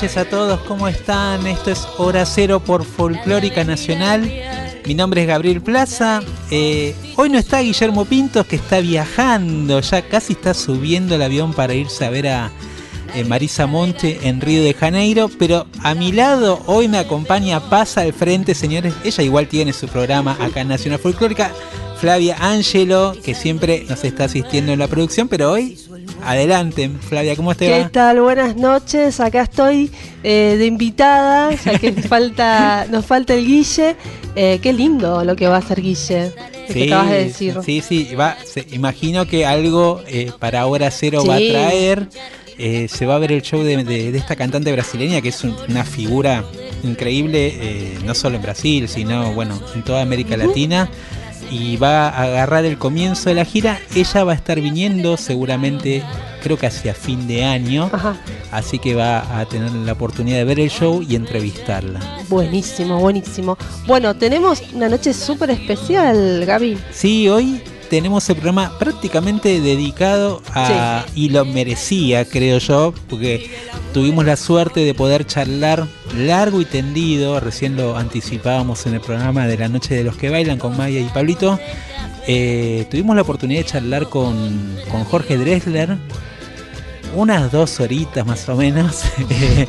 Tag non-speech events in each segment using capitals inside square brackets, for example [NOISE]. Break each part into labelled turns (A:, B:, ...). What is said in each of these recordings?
A: Noches a todos, ¿cómo están? Esto es Hora Cero por Folclórica Nacional. Mi nombre es Gabriel Plaza. Eh, hoy no está Guillermo Pintos, que está viajando, ya casi está subiendo el avión para irse a ver a eh, Marisa Monte en Río de Janeiro. Pero a mi lado hoy me acompaña Pasa al Frente, señores. Ella igual tiene su programa acá en Nacional Folclórica. Flavia Angelo, que siempre nos está asistiendo en la producción, pero hoy, adelante, Flavia, ¿cómo te
B: ¿Qué
A: va?
B: tal? Buenas noches. Acá estoy eh, de invitada, ya que [LAUGHS] falta, nos falta el Guille. Eh, qué lindo lo que va a hacer Guille, lo que acabas de decir.
A: Sí, sí, va, se- imagino que algo eh, para Hora Cero va a
B: Sí.
A: traer. Eh, se va a ver el show de, de- de esta cantante brasileña que es un- una figura increíble, eh, no solo en Brasil, sino bueno, en toda América Latina. Y va a agarrar el comienzo de la gira. Ella va a estar viniendo seguramente, creo que hacia fin de año.
B: Ajá,
A: Así que va a tener la oportunidad de ver el show y entrevistarla.
B: buenísimo, buenísimo. Bueno, tenemos una noche súper especial, Gaby.
A: Sí, hoy tenemos el programa prácticamente dedicado a... Y lo merecía, creo yo, porque tuvimos la suerte de poder charlar largo y tendido, recién lo anticipábamos en el programa de la Noche de los que Bailan con Maya y Pablito. Eh, tuvimos la oportunidad de charlar con, con Jorge Dressler, unas dos horitas más o menos, [LAUGHS] eh,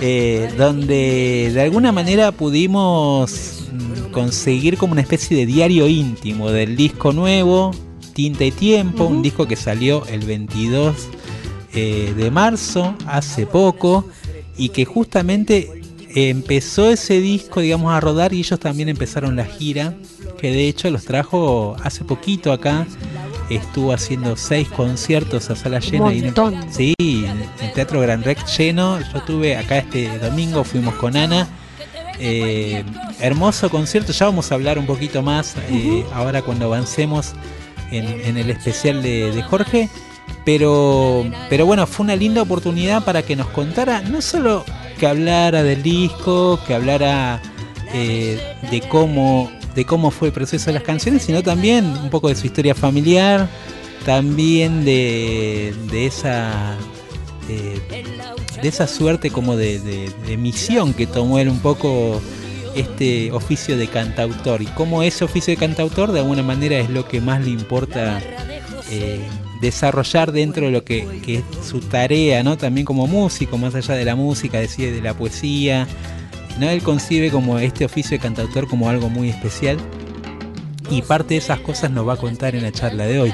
A: eh, donde de alguna manera pudimos conseguir como una especie de diario íntimo del disco nuevo, Tinta y Tiempo, un disco que salió el 22 eh, de marzo, hace poco, y que justamente empezó ese disco, digamos, a rodar y ellos también empezaron la gira, que de hecho los trajo hace poquito acá. Estuvo haciendo seis conciertos a sala llena. y-
B: montón.
A: Sí, en el Teatro Gran Rex lleno. Yo estuve acá este domingo, fuimos con Ana. Eh, hermoso concierto, ya vamos a hablar un poquito más eh, ahora cuando avancemos en, en el especial de, de Jorge. Pero, pero bueno, fue una linda oportunidad para que nos contara, no solo que hablara del disco, que hablara eh, de cómo de cómo fue el proceso de las canciones, sino también un poco de su historia familiar, también de, de esa eh, de esa suerte como de, de- misión que tomó él un poco este oficio de cantautor y cómo ese oficio de cantautor de alguna manera es lo que más le importa eh, desarrollar dentro de lo que, que es su tarea, ¿no? También como músico, más allá de la música, decía, de la poesía. ¿no? Él concibe como este oficio de cantautor como algo muy especial y parte de esas cosas nos va a contar en la charla de hoy.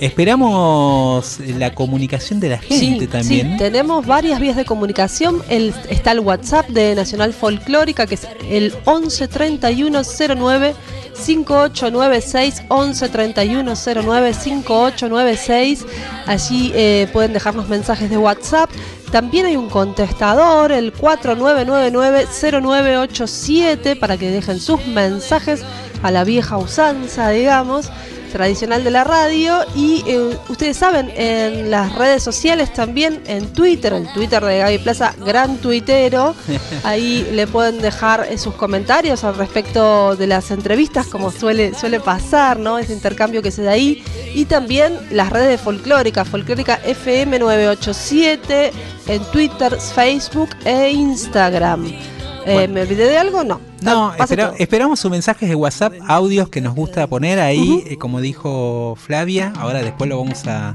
A: Esperamos la comunicación de la gente
B: Sí,
A: también.
B: sí, tenemos varias vías de comunicación. El, está el WhatsApp de Nacional Folclórica, que es el 11 31 09 5896 11 31 09 5896. Allí eh, pueden dejarnos mensajes de WhatsApp. También hay un contestador, el 4999-0987, para que dejen sus mensajes a la vieja usanza, digamos tradicional de la radio y eh, ustedes saben en las redes sociales también en Twitter el Twitter de Gaby Plaza gran tuitero [LAUGHS] ahí le pueden dejar eh, sus comentarios al respecto de las entrevistas como suele suele pasar no ese intercambio que se da ahí. Y también las redes de folclórica folclórica FM 987 en Twitter Facebook e Instagram Eh,
A: Bueno.
B: ¿Me olvidé de algo? No.
A: No, espera- esperamos sus mensajes de WhatsApp, audios que nos gusta poner ahí, eh, como dijo Flavia. Ahora después lo vamos a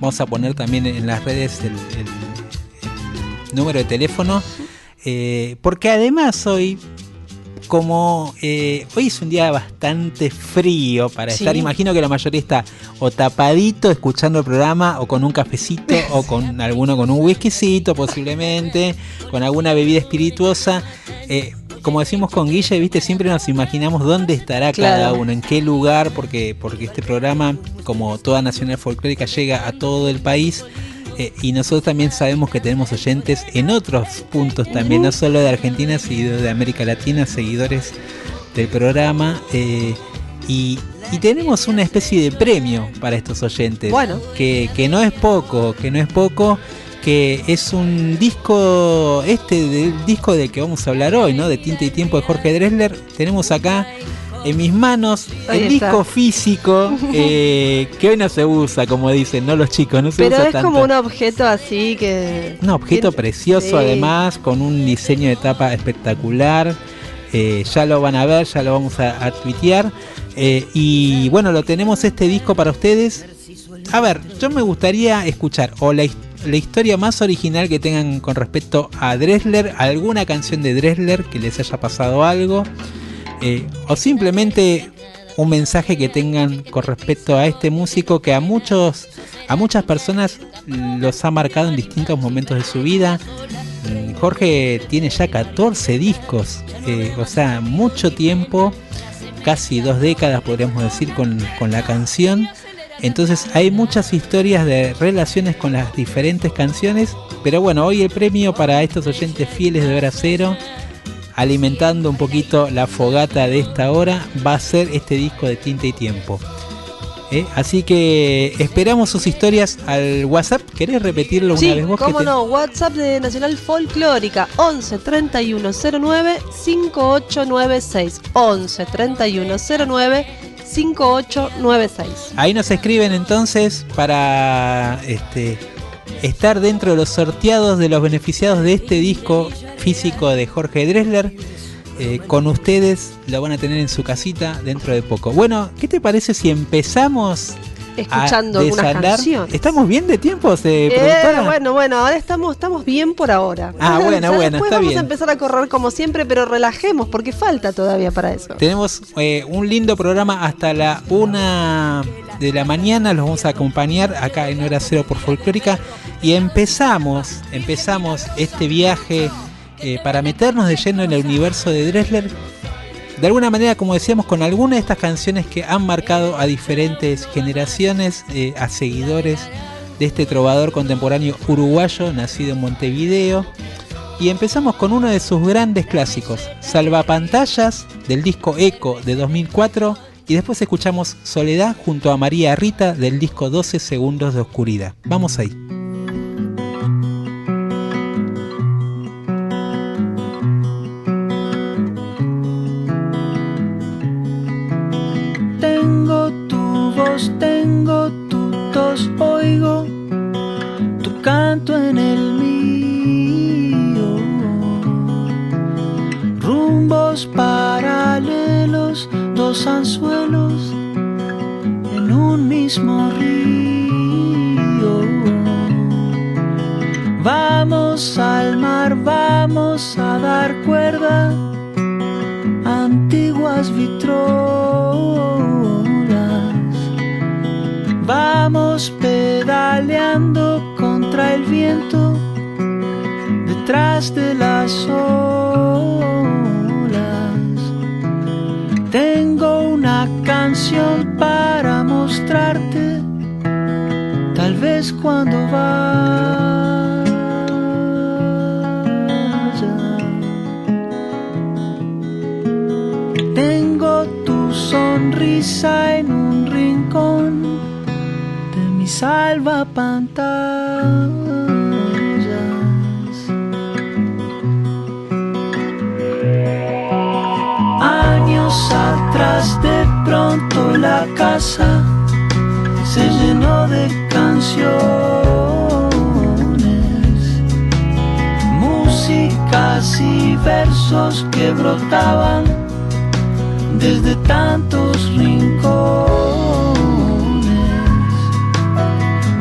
A: vamos a poner también en las redes el, el- el número de teléfono. Eh, porque además hoy, como eh, hoy es un día bastante frío para
B: Sí.
A: estar, imagino que la mayoría está o tapadito escuchando el programa o con un cafecito o con [LAUGHS] alguno con un whiskycito posiblemente, con alguna bebida espirituosa. Eh, como decimos con Guille, viste, siempre nos imaginamos dónde estará cada
B: Claro.
A: uno, en qué lugar, porque, porque este programa, como toda Nacional Folclórica, llega a todo el país. Eh, y nosotros también sabemos que tenemos oyentes en otros puntos también, no solo de Argentina, sino de América Latina, seguidores del programa. eh, y, y tenemos una especie de premio para estos oyentes.
B: Bueno.
A: Que, que no es poco, que no es poco, que es un disco, este del disco del que vamos a hablar hoy, ¿no? De Tinta y Tiempo de Jorge Dressler. Tenemos acá en mis manos
B: Ahí
A: el
B: está.
A: disco físico [LAUGHS] eh, que hoy no se usa, como dicen, ¿no? Los chicos, no se
B: Pero
A: usa
B: es
A: tanto.
B: como un objeto así que.
A: Un objeto precioso
B: Sí.
A: además, con un diseño de tapa espectacular. Eh, ya lo van a ver, ya lo vamos a, a tuitear. Eh, y bueno, lo tenemos este disco para ustedes. A ver, yo me gustaría escuchar o la, la historia más original que tengan con respecto a Dressler, alguna canción de Dressler que les haya pasado algo, eh, o simplemente un mensaje que tengan con respecto a este músico que a muchos, a muchas personas los ha marcado en distintos momentos de su vida. Mm, Jorge tiene ya 14 discos, eh, o sea, mucho tiempo, casi dos décadas podríamos decir con, con la canción. Entonces hay muchas historias de relaciones con las diferentes canciones, pero bueno, hoy el premio para estos oyentes fieles de Hora Cero, alimentando un poquito la fogata de esta hora, va a ser este disco de Tinta y Tiempo. ¿Eh? Así que esperamos sus historias al WhatsApp. ¿Querés repetirlo una
B: Sí,
A: vez vos? que
B: cómo
A: te-
B: no, WhatsApp de Nacional Folclórica 11 3109 5896 11 3109 5896
A: Ahí nos escriben entonces para este, estar dentro de los sorteados de los beneficiados de este disco físico de Jorge Dressler. Eh, con ustedes lo van a tener en su casita dentro de poco. Bueno, ¿qué te parece si empezamos
B: Escuchando
A: a
B: algunas canciones.
A: ¿Estamos bien de tiempo, eh,
B: Eh, bueno, bueno, ahora estamos, estamos bien por ahora.
A: Ah, [LAUGHS] bueno,
B: Ya
A: bueno,
B: después
A: está
B: vamos
A: bien.
B: a empezar a correr como siempre, pero relajemos porque falta todavía para eso.
A: Tenemos eh, un lindo programa hasta la una de la mañana. Los vamos a acompañar acá en Hora Cero por Folclórica. Y empezamos, empezamos este viaje para meternos de lleno en el universo de Dressler. De alguna manera, como decíamos, con algunas de estas canciones que han marcado a diferentes generaciones, eh, a seguidores de este trovador contemporáneo uruguayo, nacido en Montevideo. Y empezamos con uno de sus grandes clásicos, Salvapantallas, del disco Eco de 2004. Y después escuchamos Soledad junto a María Rita del disco 12 Segundos de Oscuridad. Vamos ahí.
C: Que brotaban desde tantos rincones.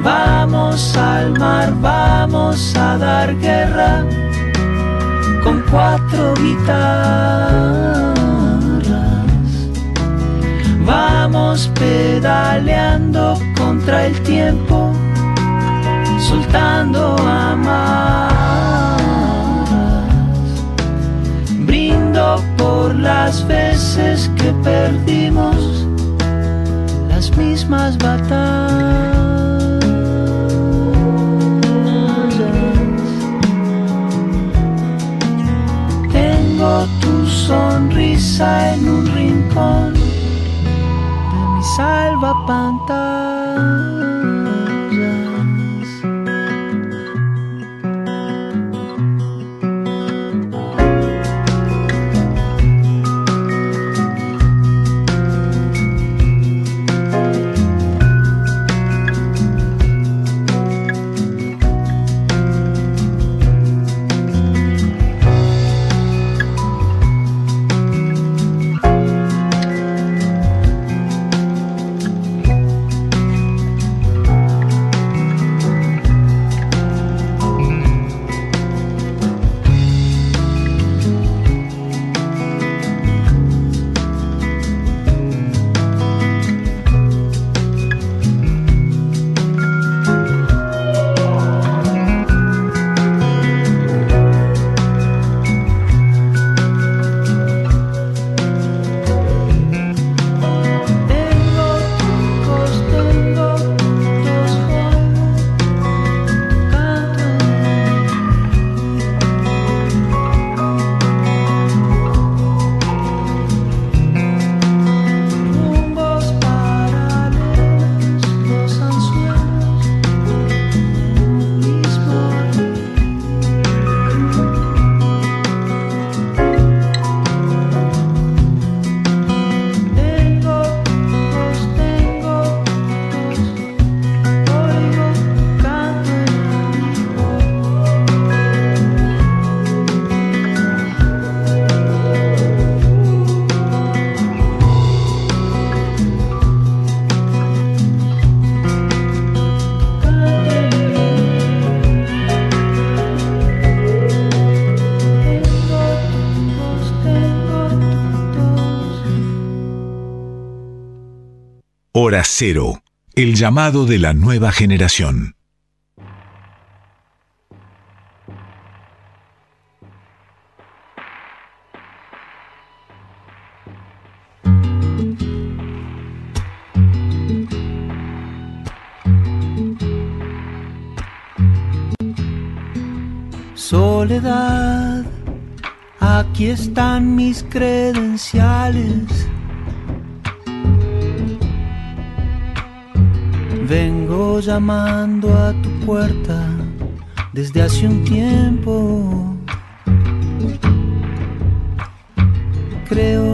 C: Vamos al mar, vamos a dar guerra con cuatro guitarras. Vamos pedaleando contra el tiempo, soltando amarras. Perdimos las mismas batallas. Tengo tu sonrisa en un rincón de mi salvapantallas.
D: Cero, el llamado de la nueva generación.
C: Soledad, aquí están mis credenciales. Llamando a tu puerta desde hace un tiempo. Creo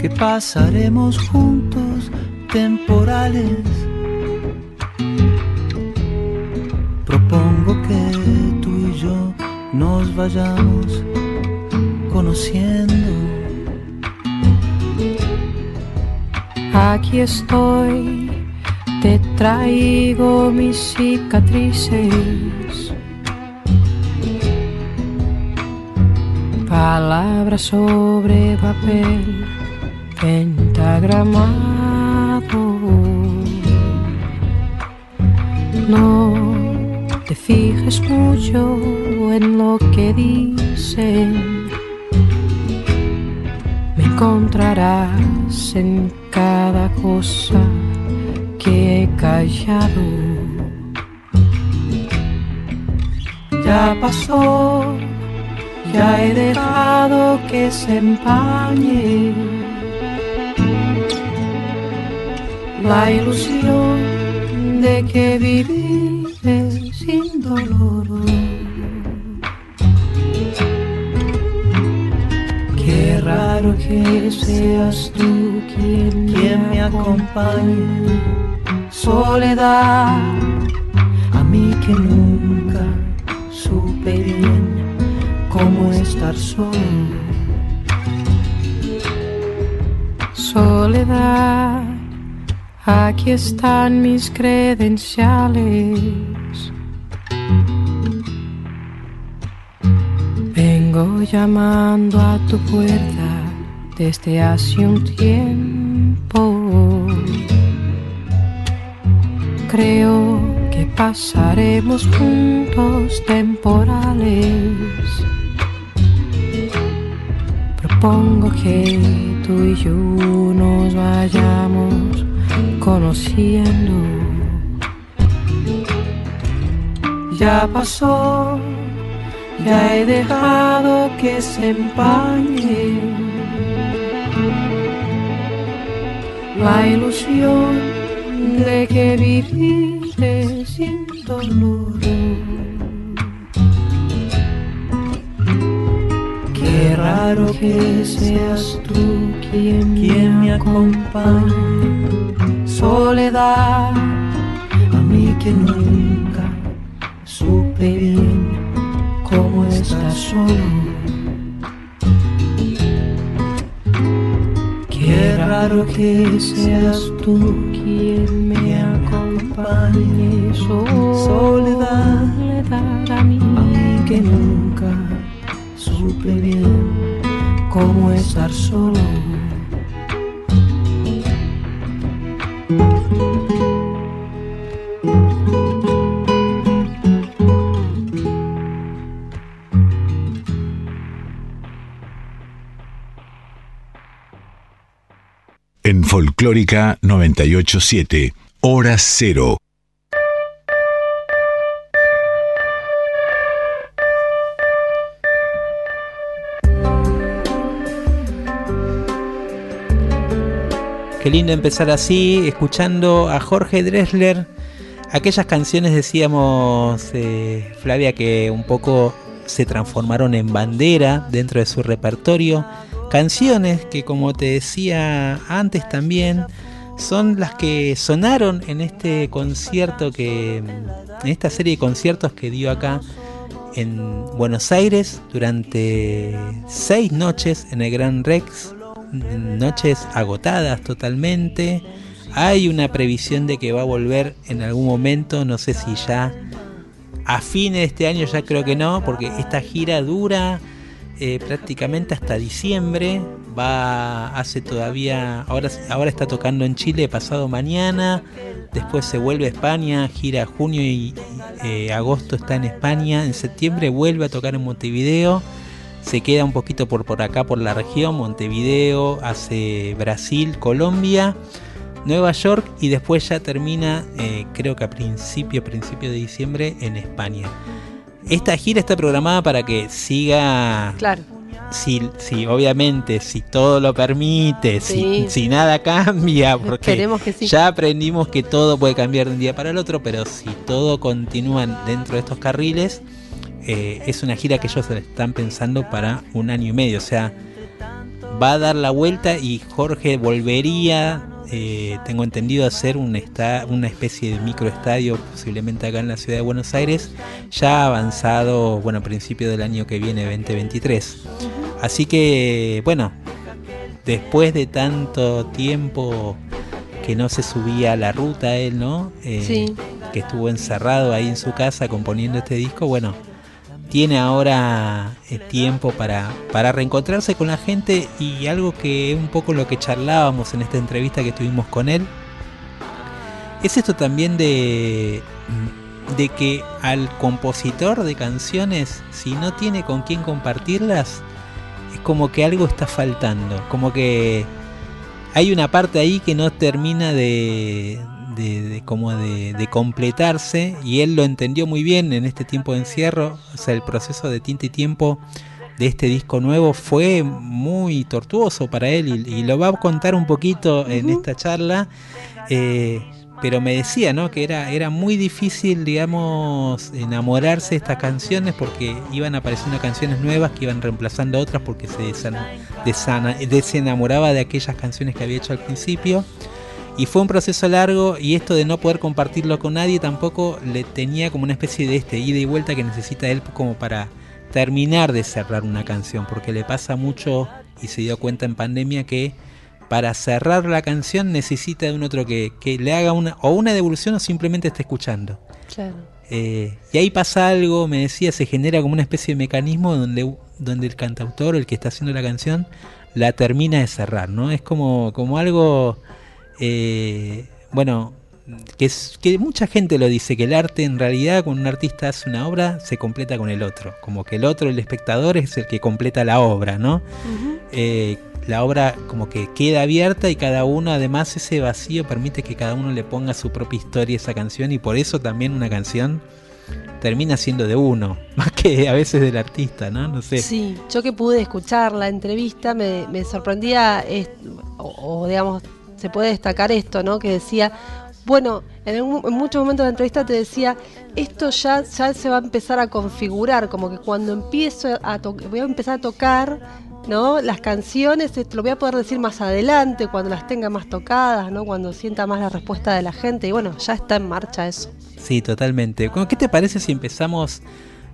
C: que pasaremos juntos temporales. Propongo que tú y yo nos vayamos conociendo.
E: Aquí estoy, te traigo mis cicatrices. Palabras sobre papel pentagramado. No te fijes mucho en lo que dicen. Me encontrarás en cada cosa que he callado.
C: Ya pasó, ya he dejado que se empañe la ilusión de que viviré sin dolor. Qué raro que seas tú quien, quien me acompañe. Soledad, a mí que nunca supe bien cómo estar solo.
E: Soledad, aquí están mis credenciales. Vengo Vengo llamando a tu puerta desde hace un tiempo. Creo que pasaremos juntos temporales. Propongo que tú y yo nos vayamos conociendo. Ya pasó, ya he dejado que se empañe la ilusión de que viviré sin dolor. Qué raro que seas tú quien, quien me acompañe. Soledad, a mí que nunca supe bien cómo estás solo. Qué raro que seas tú quien me acompañe. Soledad, mí, a mí que nunca supe bien cómo estar solo.
D: Folclórica 987, Hora Cero.
A: Qué lindo empezar así, escuchando a Jorge Dressler. Aquellas canciones decíamos, eh, Flavia, que un poco se transformaron en bandera dentro de su repertorio. Canciones que, como te decía antes también, son las que sonaron en este concierto que. en esta serie de conciertos que dio acá en Buenos Aires durante seis noches en el Gran Rex. Noches agotadas totalmente. Hay una previsión de que va a volver en algún momento, no sé si ya a fines de este año, ya creo que no, porque esta gira dura eh, prácticamente hasta diciembre. Va, hace todavía, ahora, ahora está tocando en Chile pasado mañana, después se vuelve a España, gira junio y eh, agosto está en España, en septiembre vuelve a tocar en Montevideo, se queda un poquito por, por acá, por la región, Montevideo, hace Brasil, Colombia. Nueva York y después ya termina, eh, creo que a principio, principio de diciembre en España. Esta gira está programada para que siga.
B: Claro.
A: Si, si obviamente, si todo lo permite,
B: Sí.
A: si, si nada cambia, porque
B: que sí.
A: ya aprendimos que todo puede cambiar de un día para el otro, pero si todo continúa dentro de estos carriles, eh, es una gira que ellos están pensando para un año y medio. O sea, va a dar la vuelta y Jorge volvería, eh, tengo entendido, hacer un esta- una especie de microestadio, posiblemente acá en la ciudad de Buenos Aires, ya avanzado, bueno, a principio del año que viene, 2023. Así que, bueno, después de tanto tiempo que no se subía a la ruta él, ¿no? Eh,
B: Sí.
A: Que estuvo encerrado ahí en su casa componiendo este disco, bueno, tiene ahora eh, tiempo para, para reencontrarse con la gente y algo que es un poco lo que charlábamos en esta entrevista que tuvimos con él, es esto también de, de que al compositor de canciones, si no tiene con quién compartirlas, es como que algo está faltando, como que hay una parte ahí que no termina de, de, de como de, de completarse y él lo entendió muy bien en este tiempo de encierro, o sea, el proceso de tinta y tiempo de este disco nuevo fue muy tortuoso para él y, y lo va a contar un poquito en esta charla. eh, pero me decía, ¿no? Que era, era muy difícil, digamos, enamorarse de estas canciones porque iban apareciendo canciones nuevas que iban reemplazando otras porque se desan- desana- desenamoraba de aquellas canciones que había hecho al principio. Y fue un proceso largo y esto de no poder compartirlo con nadie tampoco le tenía como una especie de este ida y vuelta que necesita él como para terminar de cerrar una canción, porque le pasa mucho y se dio cuenta en pandemia que para cerrar la canción necesita de un otro que, que le haga una o una devolución o simplemente esté escuchando.
B: Claro.
A: Eh, y ahí pasa algo, me decía, se genera como una especie de mecanismo donde, donde el cantautor, el que está haciendo la canción, la termina de cerrar, ¿no? Es como, como algo, eh, bueno, que, es, que mucha gente lo dice, que el arte en realidad cuando un artista hace una obra se completa con el otro, como que el otro, el espectador, es el que completa la obra, ¿no? Eh, la obra como que queda abierta y cada uno, además ese vacío permite que cada uno le ponga su propia historia a esa canción y por eso también una canción termina siendo de uno, [LAUGHS] más que a veces del artista, ¿no? No sé.
B: Sí, yo que pude escuchar la entrevista me, me sorprendía, o, digamos, se puede destacar esto, ¿no? Que decía, bueno, en, muchos momentos de la entrevista te decía, esto ya, ya se va a empezar a configurar, como que cuando empiezo a voy a empezar a tocar ¿no? Las canciones, lo voy a poder decir más adelante, cuando las tenga más tocadas, ¿no? Cuando sienta más la respuesta de la gente. Y bueno, ya está en marcha eso.
A: Sí, totalmente. ¿Qué te parece si empezamos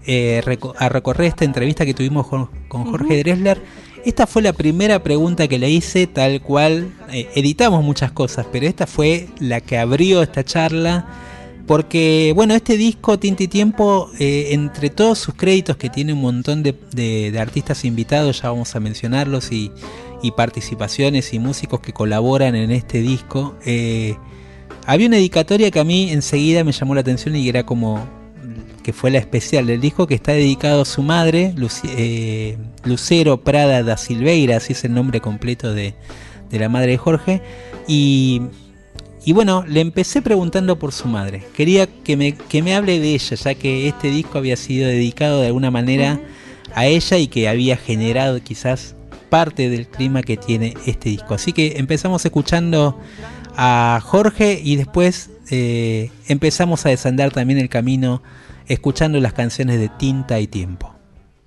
A: eh, a recorrer esta entrevista que tuvimos con, Jorge Dressler? Esta fue la primera pregunta que le hice, tal cual. Eh, editamos muchas cosas, pero esta fue la que abrió esta charla porque, bueno, este disco, Tinti Tiempo, eh, entre todos sus créditos, que tiene un montón de, artistas invitados, ya vamos a mencionarlos, y, participaciones y músicos que colaboran en este disco, había una dedicatoria que a mí enseguida me llamó la atención y era como que fue la especial del disco, que está dedicado a su madre, eh, Lucero Prada da Silveira, así es el nombre completo de, de la madre de Jorge, y y bueno, le empecé preguntando por su madre. Quería que me, que me hable de ella, ya que este disco había sido dedicado de alguna manera a ella y que había generado quizás parte del clima que tiene este disco. Así que empezamos escuchando a Jorge y después eh, empezamos a desandar también el camino escuchando las canciones de Tinta y Tiempo.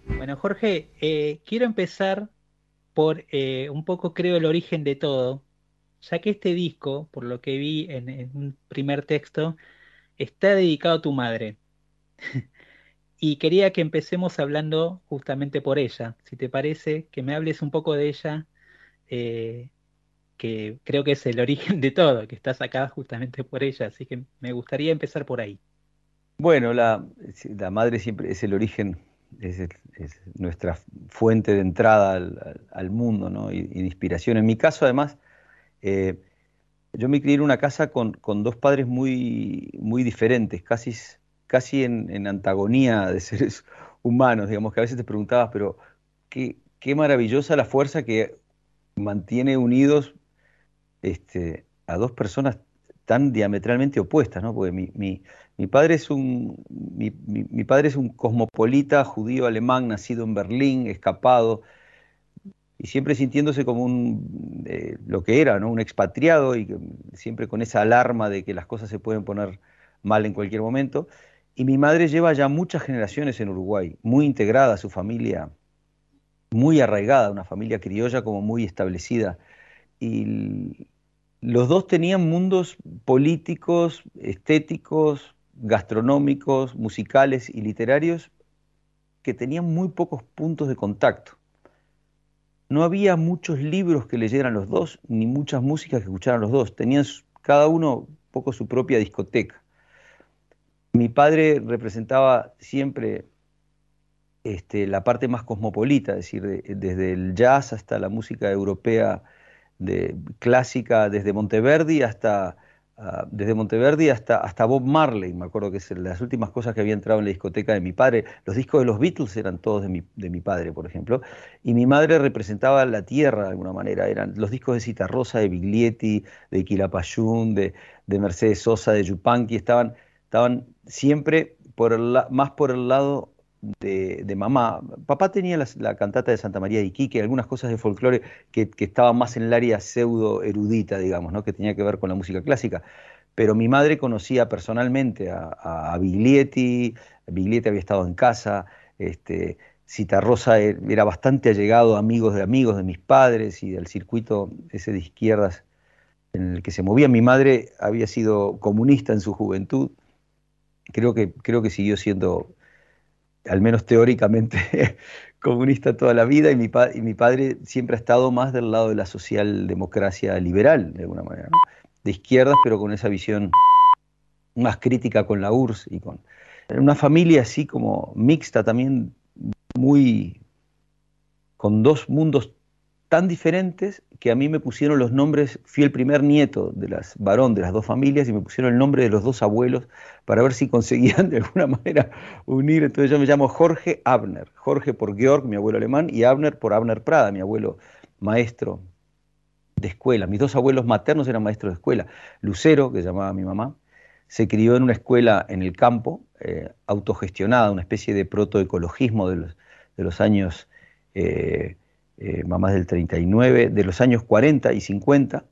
A: Bueno, Jorge, eh, quiero empezar por eh, un poco, creo, el origen de todo, ya que este disco, por lo que vi en, un primer texto, está dedicado a tu madre. [LAUGHS] y quería que empecemos hablando justamente por ella. Si te parece, que me hables un poco de ella, eh, que creo que es el origen de todo, que está sacada justamente por ella. Así que me gustaría empezar por ahí.
F: Bueno, la, madre siempre es el origen, es, nuestra fuente de entrada al, mundo ¿no? y, de inspiración. En mi caso, además, eh, yo me crié en una casa con, dos padres muy, muy diferentes, casi, casi en, antagonía de [LAUGHS] seres humanos, digamos, que a veces te preguntabas, pero qué, qué maravillosa la fuerza que mantiene unidos este, a dos personas tan diametralmente opuestas, ¿no? Porque mi, mi, padre es un, mi, mi, padre es un cosmopolita judío alemán, nacido en Berlín, escapado, y siempre sintiéndose como un, eh, lo que era, ¿no? un expatriado y siempre con esa alarma de que las cosas se pueden poner mal en cualquier momento. Y mi madre lleva ya muchas generaciones en Uruguay, muy integrada a su familia, muy arraigada, una familia criolla como muy establecida. Y los dos tenían mundos políticos, estéticos, gastronómicos, musicales y literarios que tenían muy pocos puntos de contacto no había muchos libros que leyeran los dos, ni muchas músicas que escucharan los dos. Tenían cada uno un poco su propia discoteca. Mi padre representaba siempre este, la parte más cosmopolita, es decir, desde el jazz hasta la música europea clásica, desde Monteverdi hasta Ah, desde Monteverdi hasta, hasta Bob Marley, me acuerdo que es las últimas cosas que había entrado en la discoteca de mi padre. Los discos de los Beatles eran todos de mi, de mi padre, por ejemplo, y mi madre representaba la tierra de alguna manera. Eran los discos de Cita Rosa, de Biglietti, de Quilapayún, de, de Mercedes Sosa, de Yupanqui, estaban, estaban siempre por el, más por el lado de, mamá. Papá tenía la, cantata de Santa María de Iquique, algunas cosas de folclore que, estaban más en el área pseudo erudita, digamos, ¿no? que tenía que ver con la música clásica. Pero mi madre conocía personalmente a, a, Biglietti, Biglietti había estado en casa, este, Rosa e, era bastante allegado, amigos de amigos de mis padres y del circuito ese de izquierdas en el que se movía. Mi madre había sido comunista en su juventud, creo que, creo que siguió siendo al menos teóricamente, [LAUGHS] comunista toda la vida y mi, padre siempre ha estado más del lado de la socialdemocracia liberal, de alguna manera, de izquierdas, pero con esa visión más crítica con la URSS y con... una familia así como mixta también, muy con dos mundos tan diferentes que a mí me pusieron los nombres, fui el primer nieto de las varón de las dos familias y me pusieron el nombre de los dos abuelos para ver si conseguían de alguna manera unir. Entonces yo me llamo Jorge Abner, Jorge por Georg, mi abuelo alemán, y Abner por Abner Prada, mi abuelo maestro de escuela. Mis dos abuelos maternos eran maestros de escuela. Lucero, que llamaba mi mamá, se crió en una escuela en el campo, eh, autogestionada, una especie de protoecologismo de los, de los años... Eh, eh, mamás del 39, de los años 40 y 50,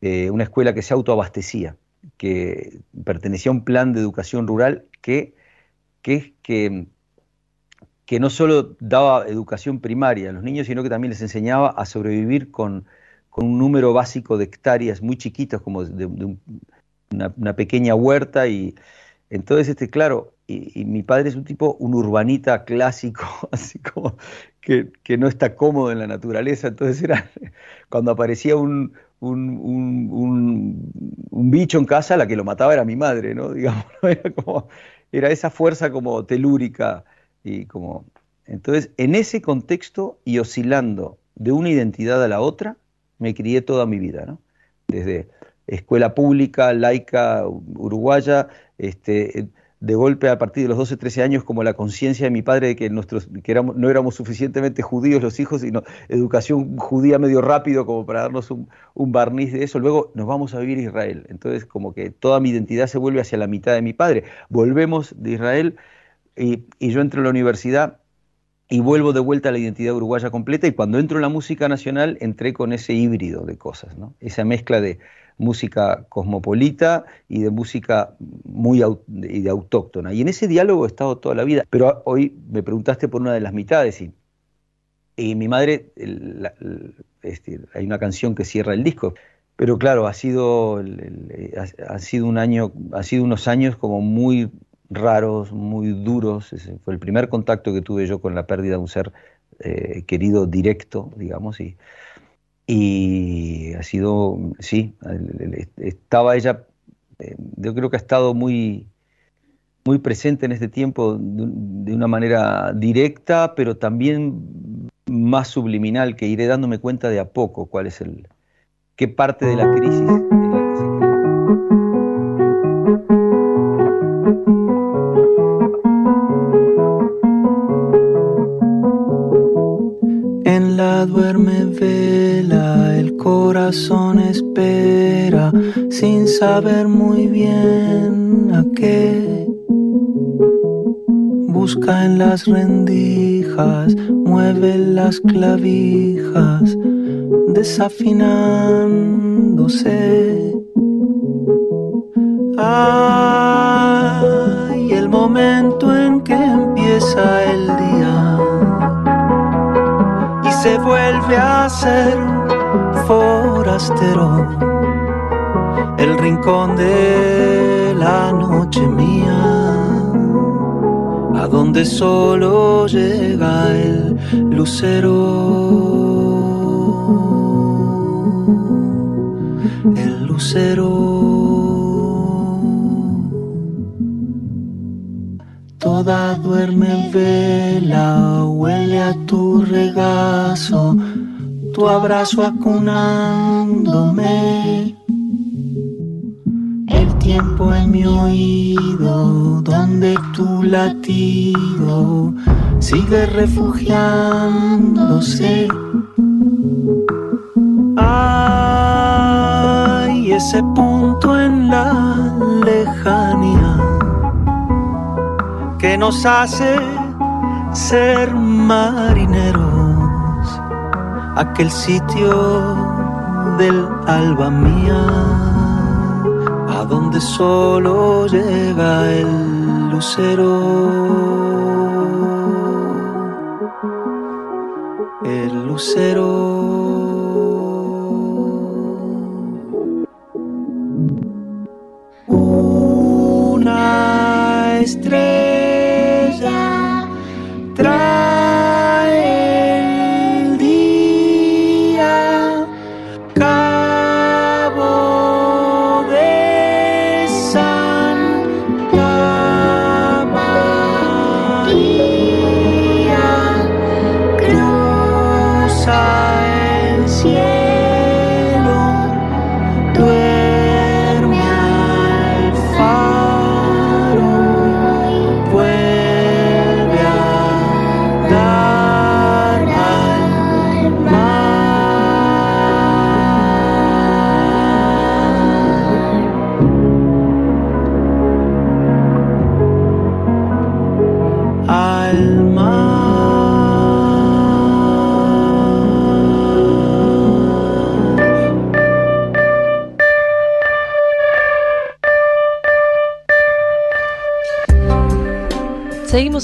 F: eh, una escuela que se autoabastecía, que pertenecía a un plan de educación rural que, que, que, no solo daba educación primaria a los niños, sino que también les enseñaba a sobrevivir con, un número básico de hectáreas muy chiquitos, como de, una, pequeña huerta. Y entonces, este, claro, y, mi padre es un tipo, un urbanita clásico, [LAUGHS] así como que, no está cómodo en la naturaleza. Entonces era, [LAUGHS] cuando aparecía un, un, bicho en casa, la que lo mataba era mi madre, ¿no? [LAUGHS] Digamos, era como, era esa fuerza como telúrica y como... Entonces, en ese contexto y oscilando de una identidad a la otra, me crié toda mi vida, ¿no? Desde escuela pública, laica, uruguaya, este, de golpe a partir de los 12, 13 años como la conciencia de mi padre de que, que éramos, no éramos suficientemente judíos los hijos, sino educación judía medio rápido como para darnos un, barniz de eso. Luego nos vamos a vivir Israel. Entonces como que toda mi identidad se vuelve hacia la mitad de mi padre. Volvemos de Israel y, yo entro a la universidad y vuelvo de vuelta a la identidad uruguaya completa y cuando entro en la música nacional entré con ese híbrido de cosas, ¿no? esa mezcla de música cosmopolita y de música muy y de autóctona. Y en ese diálogo he estado toda la vida. Pero hoy me preguntaste por una de las mitades y, y mi madre, este, hay una canción que cierra el disco. Pero claro, ha sido, ha, sido un año, ha sido unos años como muy raros, muy duros. Fue el primer contacto que tuve yo con la pérdida de un ser eh, querido directo, digamos, y, y ha sido, sí, estaba ella, eh, yo creo que ha estado muy, muy presente en este tiempo de una manera directa, pero también más subliminal, que iré dándome cuenta de a poco cuál es el, qué parte de la crisis
C: espera sin saber muy bien a qué. Busca en las rendijas, mueve las clavijas, desafinándose. Ay, el momento en que empieza el día se vuelve a ser el rincón de la noche mía, a donde solo llega el lucero. El lucero. Toda duerme vela, huele a tu regazo, tu abrazo acunándome. El tiempo en mi oído, donde tu latido sigue refugiándose. Ay, ese punto en la lejanía que nos hace ser marineros, aquel sitio del alba mía, a donde solo llega el lucero. El lucero.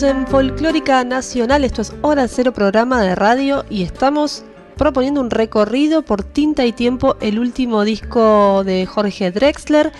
B: En Folclórica Nacional, esto es Hora Cero programa de radio y estamos proponiendo un recorrido por Tinta y Tiempo, el último disco de Jorge Drexler.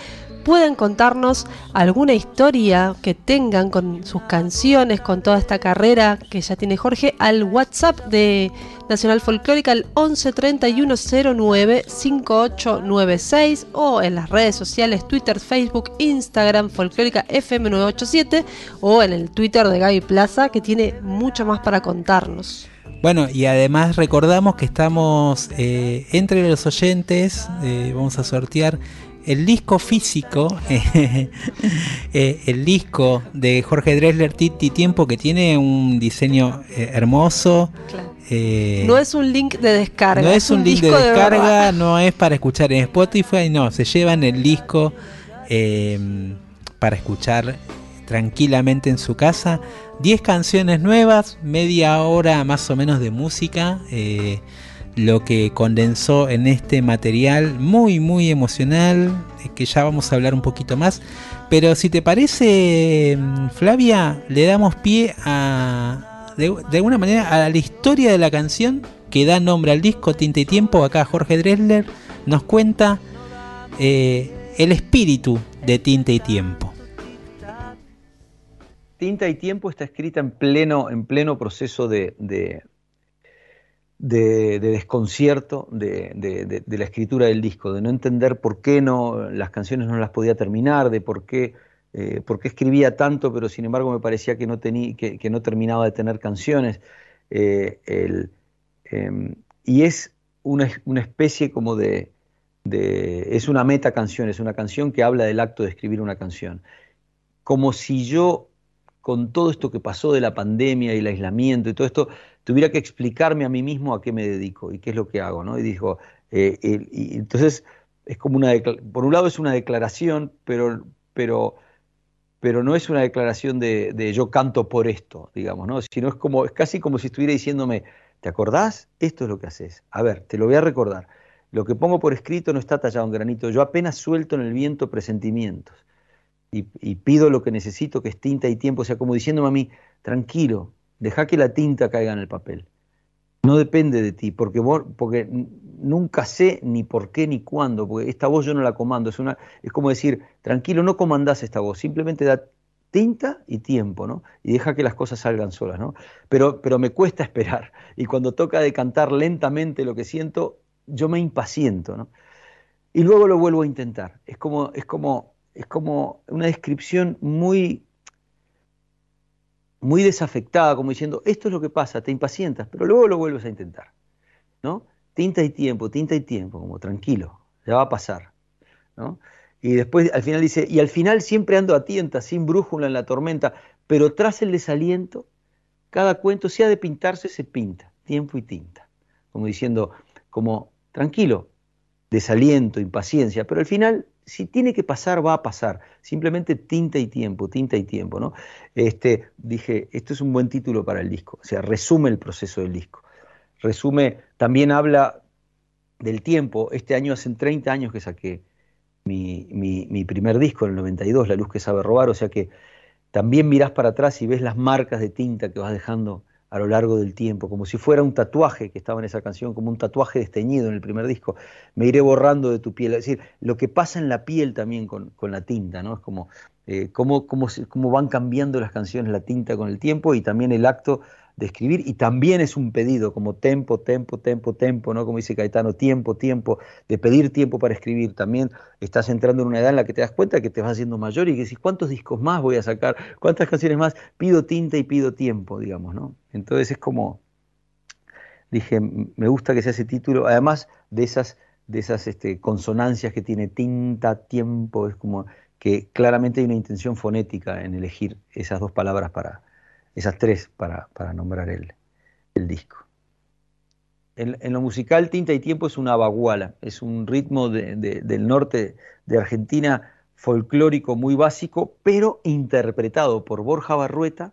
B: Pueden contarnos alguna historia que tengan con sus canciones, con toda esta carrera que ya tiene Jorge, al WhatsApp de Nacional Folclórica al 11 31 09 5896 o en las redes sociales Twitter, Facebook, Instagram, Folclórica FM 987 o en el Twitter de Gaby Plaza que tiene mucho más para contarnos.
A: Bueno, y además recordamos que estamos eh, entre los oyentes, eh, vamos a sortear el disco físico, [LAUGHS] eh, el disco de Jorge Dresler Titi Tiempo, que tiene un diseño hermoso.
B: Eh, no es un link de descarga.
A: No es, un, link de descarga, no es para escuchar en Spotify, no, se llevan el disco em, para escuchar tranquilamente en su casa. 10 canciones nuevas, media hora más o menos de música, eh, lo que condensó en este material muy muy emocional, eh, que ya vamos a hablar un poquito más. Pero si te parece, em, Flavia, le damos pie a, de, alguna manera a la historia de la canción que da nombre al disco Tinta y Tiempo. Acá Jorge Dresler nos cuenta eh, el espíritu de Tinta y Tiempo.
F: Tinta y Tiempo está escrita en pleno, en pleno proceso de, de, desconcierto de, la escritura del disco, de no entender por qué no, las canciones no las podía terminar, de por qué eh, porque escribía tanto, pero sin embargo me parecía que no, tenía, que, no terminaba de tener canciones. Eh, em, y es una, especie como de, es una meta canción, es una canción que habla del acto de escribir una canción. Como si yo, con todo esto que pasó de la pandemia y el aislamiento y todo esto, tuviera que explicarme a mí mismo a qué me dedico y qué es lo que hago, ¿no? Y dijo, eh, entonces es como una, por un lado es una declaración, pero, pero pero no es una declaración de, yo canto por esto, digamos, ¿no? Sino es como, es casi como si estuviera diciéndome, ¿te acordás? Esto es lo que haces. A ver, te lo voy a recordar. Lo que pongo por escrito no está tallado en granito. Yo apenas suelto en el viento presentimientos. Y, pido lo que necesito, que es tinta y tiempo. O sea, como diciéndome a mí, tranquilo, deja que la tinta caiga en el papel. No depende de ti, porque, porque nunca sé ni por qué ni cuándo, porque esta voz yo no la comando. Es, una, es como decir, tranquilo, no comandás esta voz, simplemente da tinta y tiempo, ¿no? Y deja que las cosas salgan solas, ¿no? Pero, pero me cuesta esperar. Y cuando toca de cantar lentamente lo que siento, yo me impaciento, ¿no? Y luego lo vuelvo a intentar. Es como, es como, es como una descripción muy muy desafectada, como diciendo, esto es lo que pasa, te impacientas, pero luego lo vuelves a intentar, ¿no? Tinta y tiempo, tinta y tiempo, como tranquilo, ya va a pasar, ¿no? Y después al final dice, y al final siempre ando a tienta, sin brújula en la tormenta, pero tras el desaliento, cada cuento, sea de pintarse, se pinta, tiempo y tinta, como diciendo, como tranquilo, desaliento, impaciencia, pero al final si tiene que pasar, va a pasar. Simplemente tinta y tiempo, tinta y tiempo, ¿no? Este, dije, esto es un buen título para el disco, o sea, resume el proceso del disco. Resume, también habla del tiempo. Este año hacen 30 años que saqué mi, mi primer disco, en el 92, La luz que sabe robar, o sea que también mirás para atrás y ves las marcas de tinta que vas dejando a lo largo del tiempo, como si fuera un tatuaje que estaba en esa canción, como un tatuaje desteñido en el primer disco. Me iré borrando de tu piel. Es decir, lo que pasa en la piel también con, la tinta, ¿no? Es como eh, cómo, cómo, van cambiando las canciones, la tinta con el tiempo y también el acto de escribir y también es un pedido como tempo, tempo, tempo, tempo, ¿no? Como dice Caetano, tiempo, tiempo, de pedir tiempo para escribir. También estás entrando en una edad en la que te das cuenta que te vas haciendo mayor y que decís, ¿cuántos discos más voy a sacar? ¿Cuántas canciones más? Pido tinta y pido tiempo, digamos, ¿no? Entonces es como, dije, me gusta que sea ese título, además de esas, de esas este, consonancias que tiene tinta, tiempo, es como que claramente hay una intención fonética en elegir esas dos palabras para, esas tres para, nombrar el, disco. En, lo musical, Tinta y Tiempo es una baguala, es un ritmo del norte de Argentina folclórico muy básico, pero interpretado por Borja Barrueta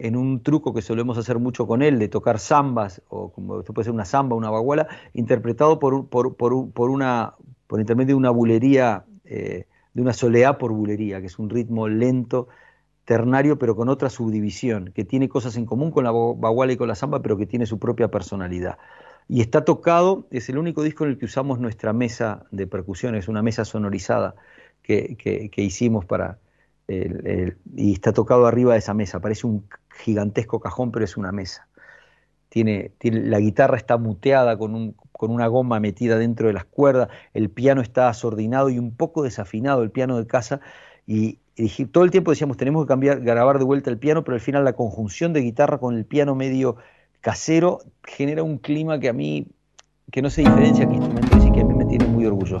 F: en un truco que solemos hacer mucho con él, de tocar zambas, o como esto puede ser una zamba, una baguala, interpretado por, por, por, una, por intermedio de una bulería, eh, de una soleá por bulería, que es un ritmo lento ternario, pero con otra subdivisión, que tiene cosas en común con la baguala y con la samba, pero que tiene su propia personalidad. Y está tocado, es el único disco en el que usamos nuestra mesa de percusión, es una mesa sonorizada que, que, hicimos para... y está tocado arriba de esa mesa, parece un gigantesco cajón, pero es una mesa. Tiene, tiene, la guitarra está muteada con, un, con una goma metida dentro de las cuerdas, el piano está asordinado y un poco desafinado, el piano de casa, y, todo el tiempo decíamos, tenemos que cambiar, grabar de vuelta el piano, pero al final la conjunción de guitarra con el piano medio casero genera un clima que a mí, que no se diferencia que instrumentos y que a mí me tiene muy orgulloso.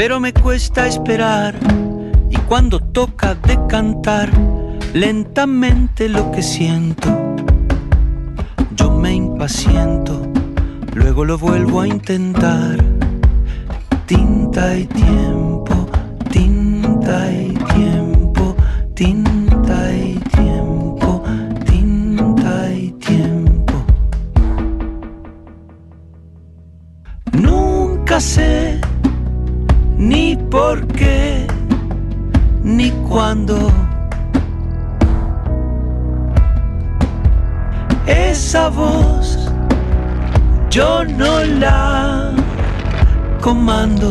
C: pero me cuesta esperar y cuando toca decantar lentamente lo que siento, yo me impaciento, luego lo vuelvo a intentar. Tinta y tiempo, tinta y tiempo, tinta y tiempo, tinta y tiempo. Nunca sé ni por qué, ni cuándo. Esa voz yo no la comando.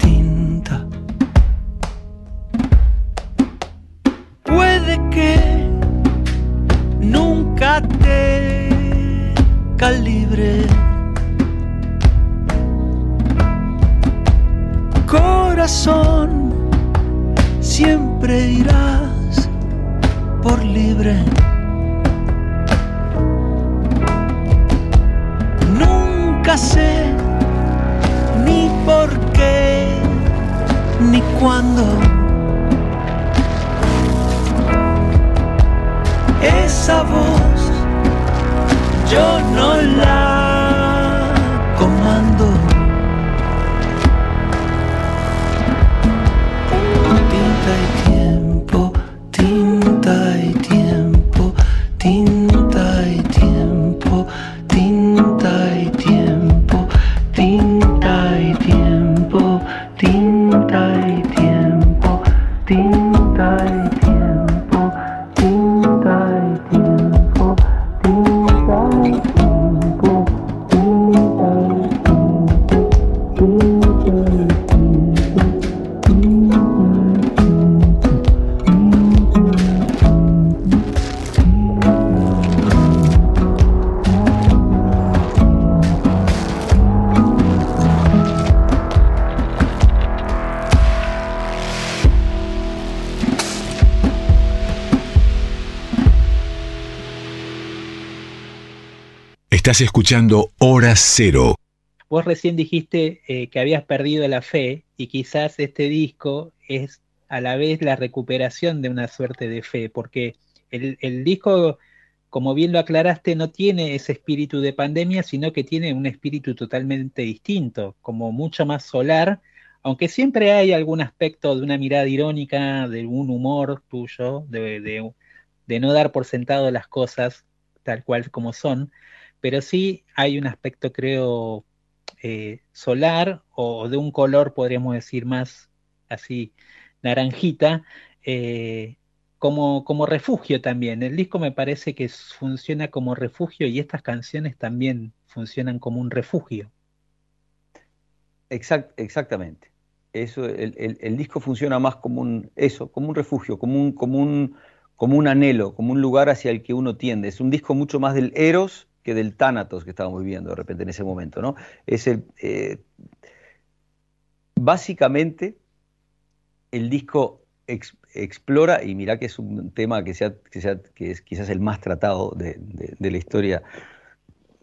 C: Calibre. Corazón, siempre irás por libre. Nunca sé ni por qué ni cuándo esa voz yo no la
D: Estás escuchando Hora Cero.
A: Vos recién dijiste eh, que habías perdido la fe y quizás este disco es a la vez la recuperación de una suerte de fe, porque el, disco, como bien lo aclaraste, no tiene ese espíritu de pandemia, sino que tiene un espíritu totalmente distinto, como mucho más solar, aunque siempre hay algún aspecto de una mirada irónica, de un humor tuyo, de no dar por sentado las cosas tal cual como son, pero sí hay un aspecto, creo, eh, solar o de un color, podríamos decir, más así naranjita, eh, como, como refugio también. El disco me parece que funciona como refugio y estas canciones también funcionan como un refugio.
F: Exact, exactamente. Eso, el, el, el, disco funciona más como un, eso, como un refugio, como un, como, un, como un anhelo, como un lugar hacia el que uno tiende. Es un disco mucho más del eros que del tánatos que estábamos viviendo de repente en ese momento, ¿no? Es el, eh, básicamente el disco ex, explora, y mira que es un tema que, sea, que, sea, que es quizás el más tratado de, de, de, la historia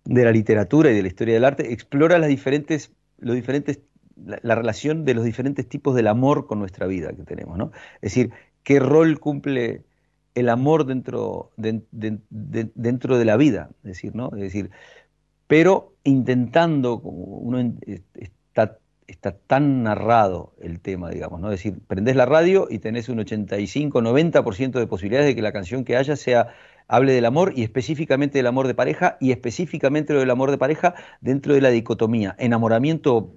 F: de la literatura y de la historia del arte, explora las diferentes, los diferentes, la, la relación de los diferentes tipos del amor con nuestra vida que tenemos, ¿no? Es decir, qué rol cumple el amor dentro de, de, de, dentro de la vida, decir, ¿no? Decir, pero intentando, como uno está, está tan narrado el tema, digamos, ¿no? Es decir, prendés la radio y tenés un 85, 90% de posibilidades de que la canción que haya sea hable del amor y específicamente del amor de pareja y específicamente lo del amor de pareja dentro de la dicotomía, enamoramiento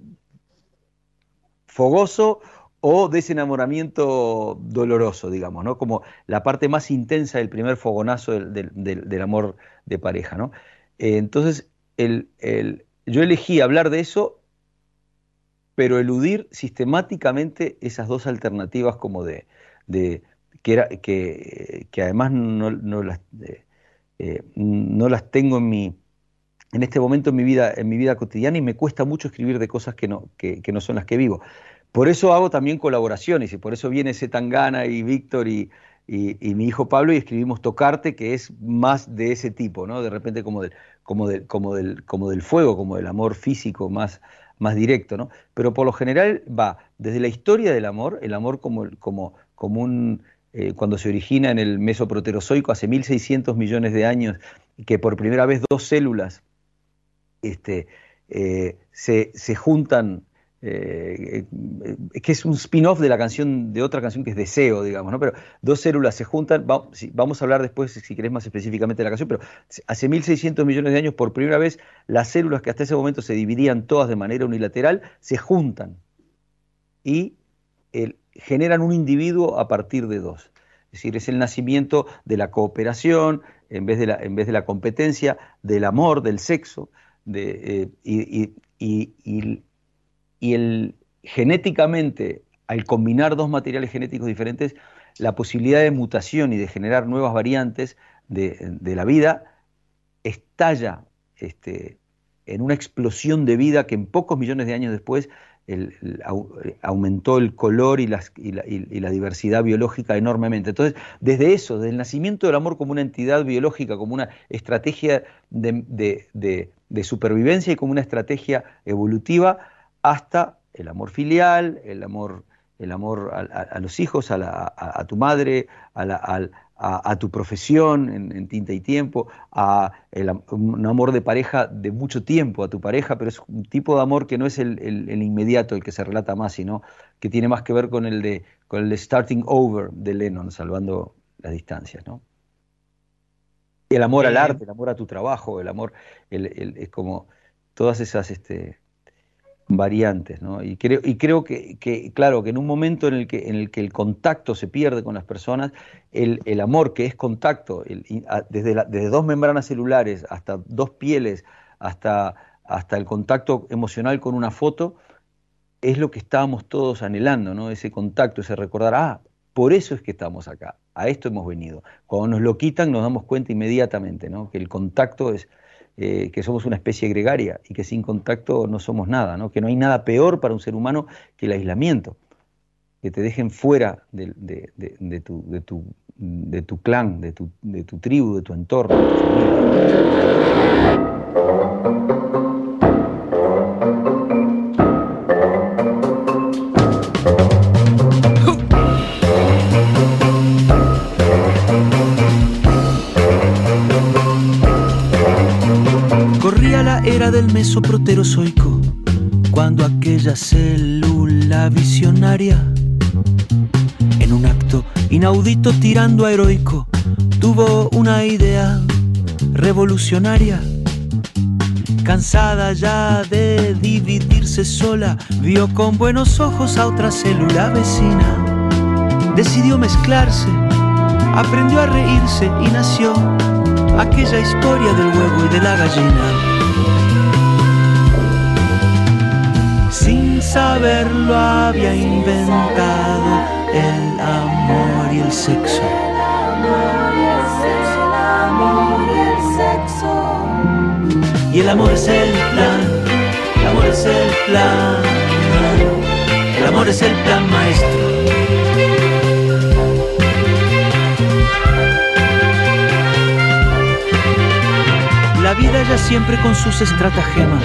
F: fogoso o desenamoramiento doloroso, digamos, ¿no? Como la parte más intensa del primer fogonazo del, del, amor de pareja, ¿no? Eh, entonces, el, el, yo elegí hablar de eso, pero eludir sistemáticamente esas dos alternativas como de, de que, era, que, que además no, no las, eh, no las tengo en mi, en este momento en mi vida, en mi vida cotidiana y me cuesta mucho escribir de cosas que no, que, que no son las que vivo. Por eso hago también colaboraciones y por eso viene ese Tangana y Víctor y, mi hijo Pablo y escribimos Tocarte, que es más de ese tipo, ¿no? De repente como del, como del, como del, como del fuego, como del amor físico más, más directo, ¿no? Pero por lo general va desde la historia del amor, el amor como, como, como un, eh, cuando se origina en el mesoproterozoico hace 1600 millones de años, que por primera vez dos células este, eh, se, se juntan eh, eh, que es un spin-off de la canción, de otra canción que es Deseo, digamos, ¿no? Pero dos células se juntan, va, vamos a hablar después, si querés más específicamente de la canción, pero hace 1.600 millones de años, por primera vez, las células que hasta ese momento se dividían todas de manera unilateral, se juntan y el, generan un individuo a partir de dos. Es decir, es el nacimiento de la cooperación, en vez de la, en vez de la competencia, del amor, del sexo, de, eh, y el, genéticamente, al combinar dos materiales genéticos diferentes, la posibilidad de mutación y de generar nuevas variantes de, la vida estalla este, en una explosión de vida que en pocos millones de años después aumentó el color y, y, la, y, la, diversidad biológica enormemente. Entonces, desde eso, desde el nacimiento del amor como una entidad biológica, como una estrategia de supervivencia y como una estrategia evolutiva, hasta el amor filial, el amor, el amor a, a, a los hijos, a, la, a, tu madre, la, a, tu profesión en, en, tinta y tiempo, a el, un amor de pareja de mucho tiempo a tu pareja, pero es un tipo de amor que no es el, el, el, inmediato, el que se relata más, sino que tiene más que ver con el de, con el de starting over de Lennon, salvando las distancias, ¿no? El amor al arte, el amor a tu trabajo, el amor, es como todas esas este, variantes, ¿no? Y creo, que, claro, que en un momento en el que, el, contacto se pierde con las personas, el, amor que es contacto, desde, dos membranas celulares hasta dos pieles, hasta, hasta el contacto emocional con una foto, es lo que estábamos todos anhelando, ¿no? Ese contacto, ese recordar, ah, por eso es que estamos acá, a esto hemos venido. Cuando nos lo quitan nos damos cuenta inmediatamente, ¿no? Que el contacto es, eh, que somos una especie gregaria y que sin contacto no somos nada, que no hay nada peor para un ser humano que el aislamiento, que te dejen fuera de, de, de, de tu, tu, tu, clan, de tu, de tu tribu, de tu entorno.
C: Aquella célula visionaria, en un acto inaudito tirando a heroico, tuvo una idea revolucionaria. Cansada ya de dividirse sola, vio con buenos ojos a otra célula vecina. Decidió mezclarse, aprendió a reírse y nació aquella historia del huevo y de la gallina. Saberlo había inventado el amor y el sexo. Y el amor es el plan, el amor es el plan, el amor es el plan maestro. La vida ya siempre con sus estratagemas,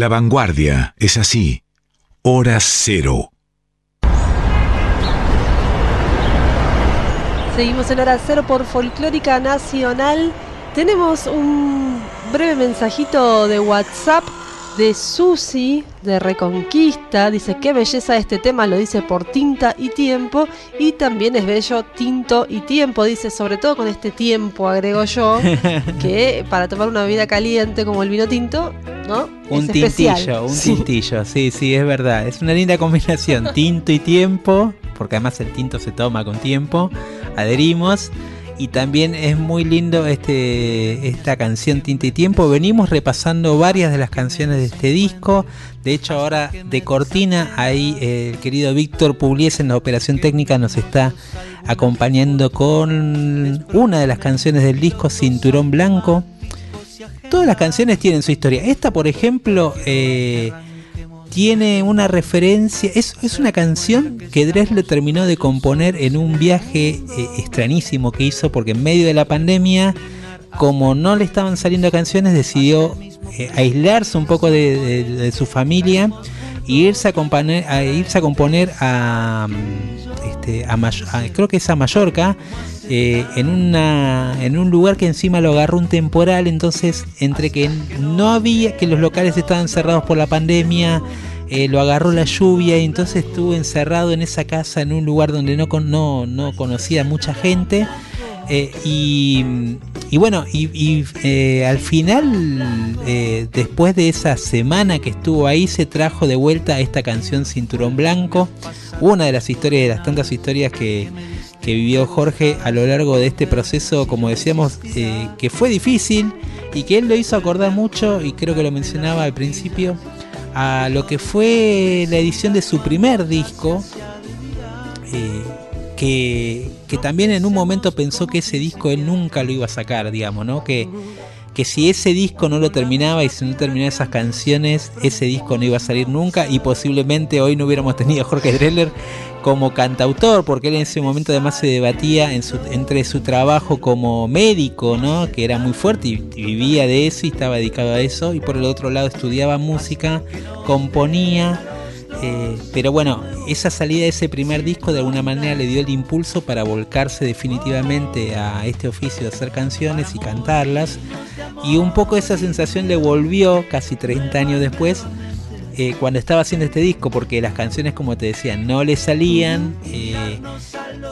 D: La vanguardia es así. Hora cero.
B: Seguimos en hora cero por Folclórica Nacional. Tenemos un breve mensajito de WhatsApp de Susi de Reconquista. Dice, qué belleza este tema, lo dice por tinta y tiempo. Y también es bello tinto y tiempo, dice, sobre todo con este tiempo, agrego yo, [LAUGHS] que para tomar una bebida caliente como el vino tinto, ¿no?
A: Un
B: Es especial.
A: tintillo, un
B: Sí.
A: tintillo, sí, sí, es verdad. Es una linda combinación, [LAUGHS] tinto y tiempo, porque además el tinto se toma con tiempo, adherimos. Y también es muy lindo este, esta canción Tinta y Tiempo. Venimos repasando varias de las canciones de este disco. De hecho, ahora de cortina, ahí eh, el querido Víctor Pugliese en la operación técnica nos está acompañando con una de las canciones del disco, Cinturón Blanco. Todas las canciones tienen su historia. Esta, por ejemplo, eh, tiene una referencia. Es, es una canción que Dresler terminó de componer en un viaje eh, extrañísimo que hizo, porque en medio de la pandemia, como no le estaban saliendo canciones, decidió eh, aislarse un poco de, su familia e irse a componer a, irse a, componer mm, este, a a- creo que es a Mallorca. Eh, en, una, en un lugar que encima lo agarró un temporal, entonces entre que no había, que los locales estaban cerrados por la pandemia, eh, lo agarró la lluvia y entonces estuvo encerrado en esa casa en un lugar donde no, no, no conocía mucha gente. eh, y, y bueno, y, y, eh, al final, eh, después de esa semana que estuvo ahí, se trajo de vuelta esta canción Cinturón Blanco, una de las historias, de las tantas historias que, que vivió Jorge a lo largo de este proceso, como decíamos, eh, que fue difícil y que él lo hizo acordar mucho, y creo que lo mencionaba al principio, a lo que fue la edición de su primer disco, eh, que, que, también en un momento pensó que ese disco él nunca lo iba a sacar, digamos, ¿no? Que, que si ese disco no lo terminaba y si no terminaba esas canciones, ese disco no iba a salir nunca y posiblemente hoy no hubiéramos tenido a Jorge Dreller como cantautor, porque él en ese momento además se debatía entre su trabajo como médico, ¿no? que era muy fuerte y, y, vivía de eso y estaba dedicado a eso, y por el otro lado estudiaba música, componía, eh, pero bueno, esa salida de ese primer disco de alguna manera le dio el impulso para volcarse definitivamente a este oficio de hacer canciones y cantarlas, y un poco esa sensación le volvió casi 30 años después cuando estaba haciendo este disco, porque las canciones, como te decía, no le salían eh,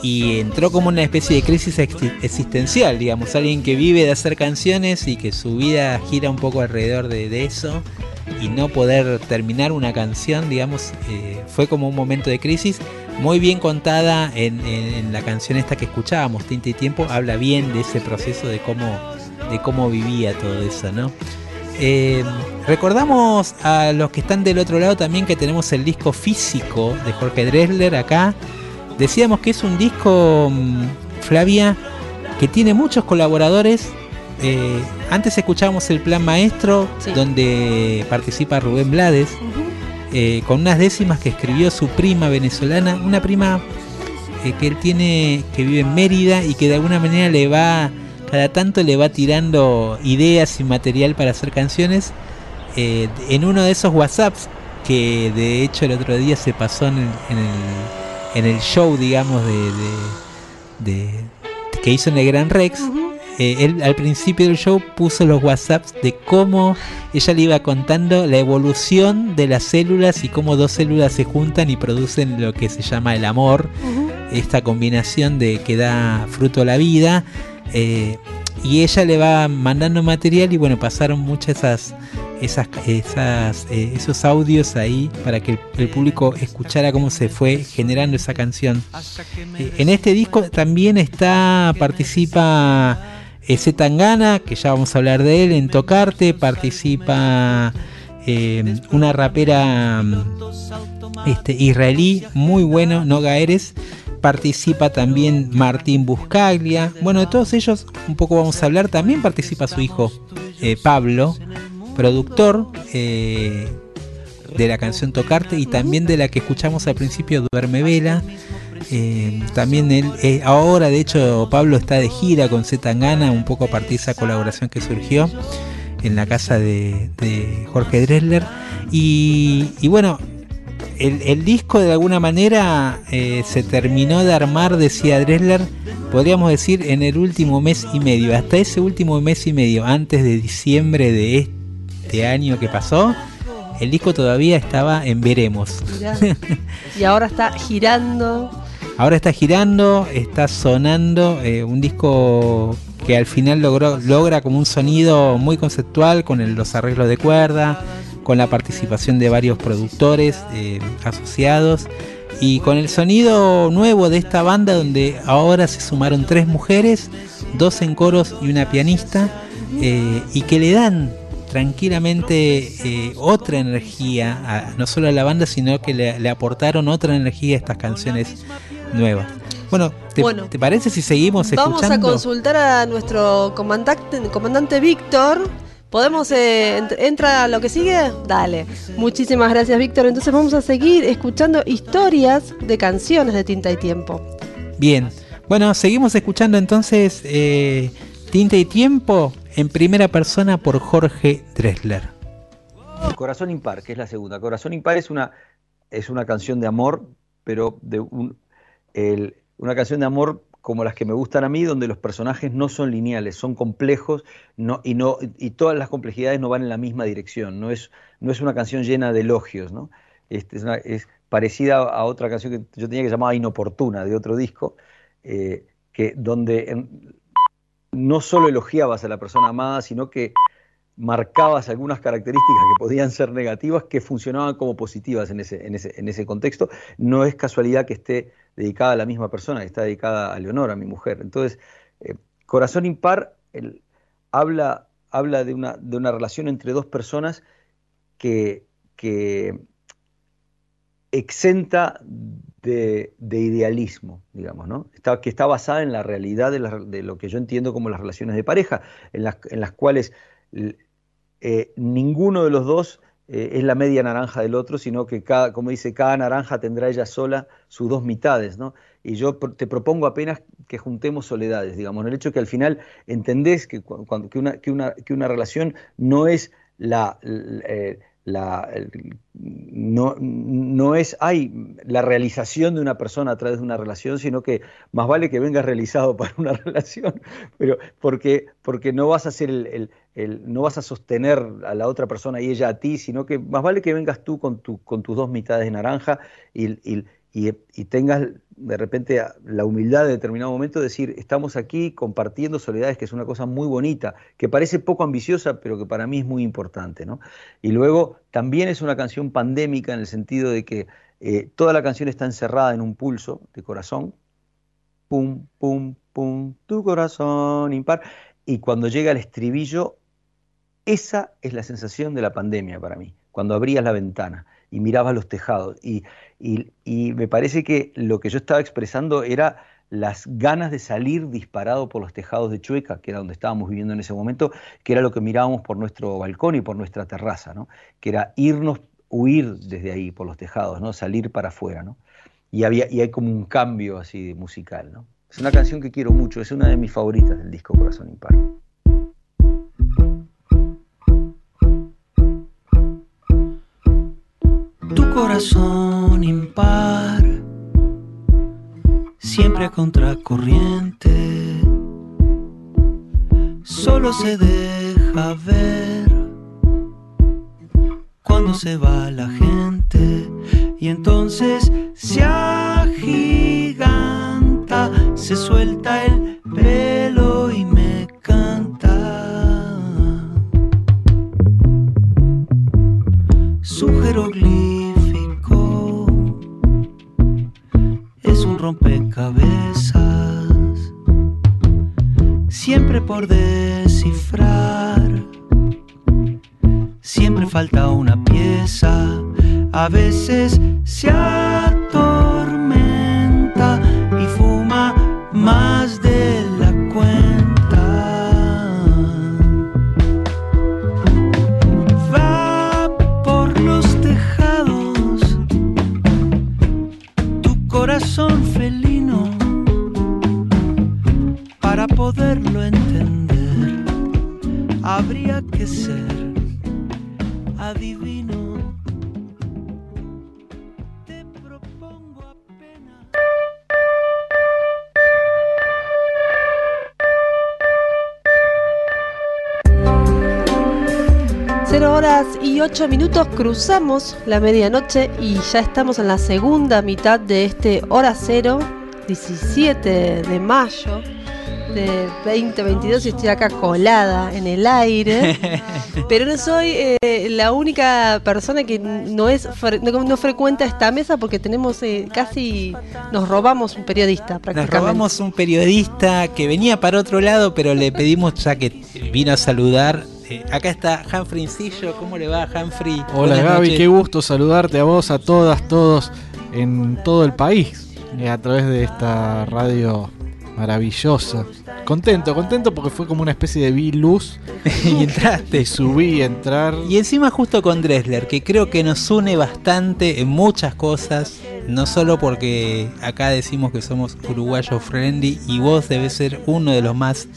A: y entró como una especie de crisis existencial, digamos, alguien que vive de hacer canciones y que su vida gira un poco alrededor de, eso y no poder terminar una canción, digamos, eh, fue como un momento de crisis. Muy bien contada en, la canción esta que escuchábamos, Tinta y Tiempo, habla bien de ese proceso de cómo, de cómo vivía todo eso, ¿no? Eh, recordamos a los que están del otro lado también que tenemos el disco físico de Jorge Dressler acá. Decíamos que es un disco, mm, Flavia, que tiene muchos colaboradores. Eh, antes escuchábamos el plan maestro, sí. donde participa Rubén Blades, uh -huh. eh, con unas décimas que escribió su prima venezolana, una prima que él tiene, que vive en Mérida y que de alguna manera le va cada tanto le va tirando ideas y material para hacer canciones. Eh, en uno de esos WhatsApps, que de hecho el otro día se pasó en el, en el, en el show, digamos, de, de, de, que hizo en el Gran Rex, uh -huh. eh, él al principio del show puso los WhatsApps de cómo ella le iba contando la evolución de las células y cómo dos células se juntan y producen lo que se llama el amor, uh -huh. esta combinación de que da fruto a la vida. Eh, y ella le va mandando material y bueno, pasaron muchas esas, esas, esas eh, esos audios ahí para que el, público escuchara cómo se fue generando esa canción. Eh, en este disco también está, participa ese Tangana, que ya vamos a hablar de él, en Tocarte, participa una rapera este, israelí muy bueno, Noga Eres participa también Martín Buscaglia. Bueno, de todos ellos un poco vamos a hablar. También participa su hijo eh, Pablo, productor eh, de la canción Tocarte y también de la que escuchamos al principio Duerme Vela. Eh, también él, ahora de hecho Pablo está de gira con Zetangana, un poco a partir de esa colaboración que surgió en la casa de, Jorge Dressler. Y bueno, el, el, disco de alguna manera eh, se terminó de armar, decía Dressler, podríamos decir en el último mes y medio. Hasta ese último mes y medio, antes de diciembre de este año que pasó, el disco todavía estaba en veremos. [LAUGHS]
B: y ahora está girando.
A: Ahora está girando, está sonando eh, un disco que al final logró, logra como un sonido muy conceptual con el, los arreglos de cuerda con la participación de varios productores eh, asociados y con el sonido nuevo de esta banda donde ahora se sumaron tres mujeres, dos en coros y una pianista eh, y que le dan tranquilamente eh, otra energía, a, no solo a la banda, sino que le, le, aportaron otra energía a estas canciones nuevas. Bueno, ¿te,
B: bueno,
A: ¿te parece si seguimos
B: vamos
A: escuchando?
B: Vamos a consultar a nuestro comandante, comandante Víctor ¿Podemos, eh, entra a lo que sigue? Dale. Muchísimas gracias, Víctor. Entonces vamos a seguir escuchando historias de canciones de Tinta y Tiempo.
A: Bien. Bueno, seguimos escuchando entonces eh, Tinta y Tiempo en primera persona por Jorge Dressler.
F: Corazón Impar, que es la segunda. Corazón Impar es una, es una canción de amor, pero de un, el, una canción de amor como las que me gustan a mí, donde los personajes no son lineales, son complejos y, todas las complejidades no van en la misma dirección. No es, una canción llena de elogios. Este, es, parecida a otra canción que yo tenía que llamaba Inoportuna, de otro disco, eh, que, donde no solo elogiabas a la persona amada, sino que marcabas algunas características que podían ser negativas que funcionaban como positivas en ese contexto. No es casualidad que esté dedicada a la misma persona, que está dedicada a Leonora, mi mujer. Entonces, eh, Corazón Impar el, habla, habla de, una, de una relación entre dos personas que, que exenta de, idealismo, digamos, ¿no? Está, que está basada en la realidad de, lo que yo entiendo como las relaciones de pareja, en las, en las cuales eh, ninguno de los dos eh, es la media naranja del otro, sino que cada, como dice, cada naranja tendrá ella sola sus dos mitades, ¿no? Y yo te propongo apenas que juntemos soledades, digamos, el hecho que al final entendés que, cuando, que, una, que, una, que una relación no es la, eh, la, no, no, es hay la realización de una persona a través de una relación, sino que más vale que vengas realizado [LAUGHS] para una relación, pero porque, porque no vas a ser el, no vas a sostener a la otra persona y ella a ti, sino que más vale que vengas tú con, tu, con tus dos mitades de naranja y, y, tengas de repente la humildad de determinado momento de decir, estamos aquí compartiendo soledades, que es una cosa muy bonita, que parece poco ambiciosa, pero que para mí es muy importante. ¿no? Y luego también es una canción pandémica en el sentido de que eh, toda la canción está encerrada en un pulso de corazón, pum, pum, pum, tu corazón impar, y cuando llega el estribillo, esa es la sensación de la pandemia para mí, cuando abrías la ventana y mirabas los tejados. Y, y, me parece que lo que yo estaba expresando era las ganas de salir disparado por los tejados de Chueca, que era donde estábamos viviendo en ese momento, que era lo que mirábamos por nuestro balcón y por nuestra terraza, ¿no? que era irnos, huir desde ahí por los tejados, ¿no? salir para afuera. ¿no? Y, había, y hay como un cambio así musical. ¿no? Es una canción que quiero mucho, es una de mis favoritas del disco Corazón Impar.
C: Corazón impar, siempre a contracorriente, solo se deja ver cuando se va la gente y entonces se agiganta, se suelta el siempre por descifrar, siempre falta una pieza, a veces se atormenta
B: minutos cruzamos la medianoche y ya estamos en la segunda mitad de este hora cero, 17 de mayo de 2022 y estoy acá colada en el aire. [LAUGHS] pero no soy eh, la única persona que no es no, frecuenta esta mesa porque tenemos eh, casi nos robamos un periodista
A: Nos robamos un periodista que venía para otro lado, pero le pedimos ya que vino a saludar eh, acá está Humphrey Incillo. ¿Cómo le va, Humphrey?
G: Hola, Gaby. Qué gusto saludarte a vos, a todas, todos en todo el país. a través de esta radio maravillosa. Contento, contento porque fue como una especie de vi luz [LAUGHS]
A: y entraste.
G: subí a entrar.
A: Y encima justo con Dressler, que creo que nos une bastante en muchas cosas. No solo porque acá decimos que somos uruguayos friendly y vos debes ser uno de los más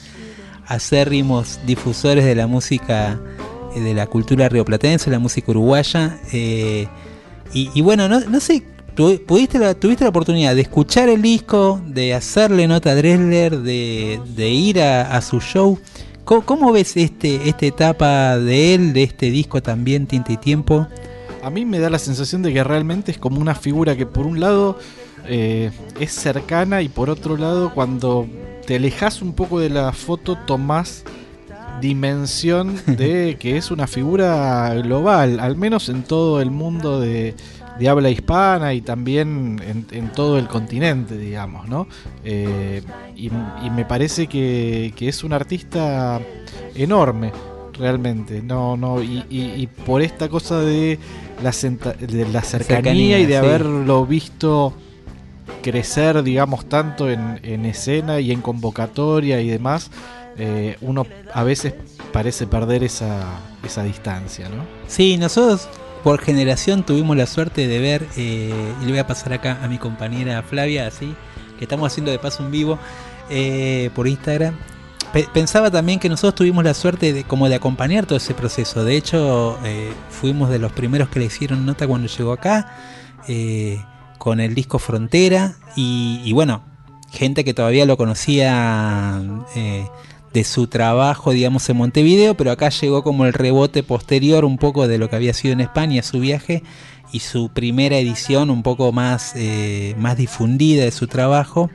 A: acérrimos difusores de la música, eh, de la cultura rioplatense, la música uruguaya. Eh, y, bueno, no, no sé la, tuviste la oportunidad de escuchar el disco, de hacerle nota a Dressler, de, ir a, su show. ¿Cómo, ves este, esta etapa de él, de este disco también, Tinta y Tiempo?
G: A mí me da la sensación de que realmente es como una figura que por un lado eh, es cercana y por otro lado cuando te alejas un poco de la foto tomás dimensión de [LAUGHS] que es una figura global, al menos en todo el mundo de, de habla hispana y también en, todo el continente, digamos, ¿no? Eh, y, me parece que, es un artista enorme. realmente. No, no, y, y- y por esta cosa de la, senta- de la cercanía,
A: Cercanía,
G: y de
A: sí.
G: haberlo visto crecer, digamos, tanto en, en escena y en convocatoria y demás, eh, uno a veces parece perder esa, esa distancia, ¿no?
A: Sí, nosotros por generación tuvimos la suerte de ver, eh, y le voy a pasar acá a mi compañera Flavia, así, que estamos haciendo de paso un vivo eh, por Instagram. Pe- pensaba también que nosotros tuvimos la suerte de como de acompañar todo ese proceso. De hecho, fuimos de los primeros que le hicieron nota cuando llegó acá, con el disco Frontera, y, y bueno, gente que todavía lo conocía eh, de su trabajo, digamos, en Montevideo, pero acá llegó como el rebote posterior un poco de lo que había sido en España, su viaje, y su primera edición un poco más, eh, más difundida de su trabajo.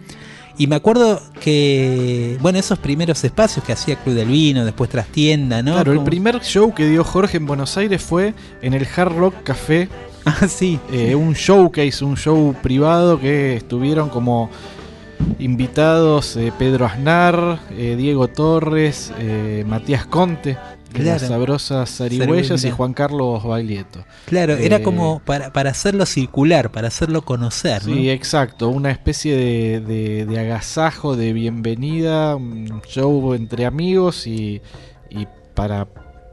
A: Y me acuerdo que, bueno, esos primeros espacios que hacía Club del Vino, después Trastienda, ¿no?
G: Claro, el primer show que dio Jorge en Buenos Aires fue en el Hard Rock Café. [LAUGHS]
A: Ah, sí.
G: Eh, un showcase, un show privado que estuvieron como invitados eh, Pedro Aznar, eh, Diego Torres, eh, Matías Conte, las sabrosas zarigüeyas y. Juan Carlos Baglietto.
A: Claro, era como para, para hacerlo circular, para hacerlo conocer, ¿no?
G: Sí, exacto, una especie de, de- de agasajo, de bienvenida, un show entre amigos y, y para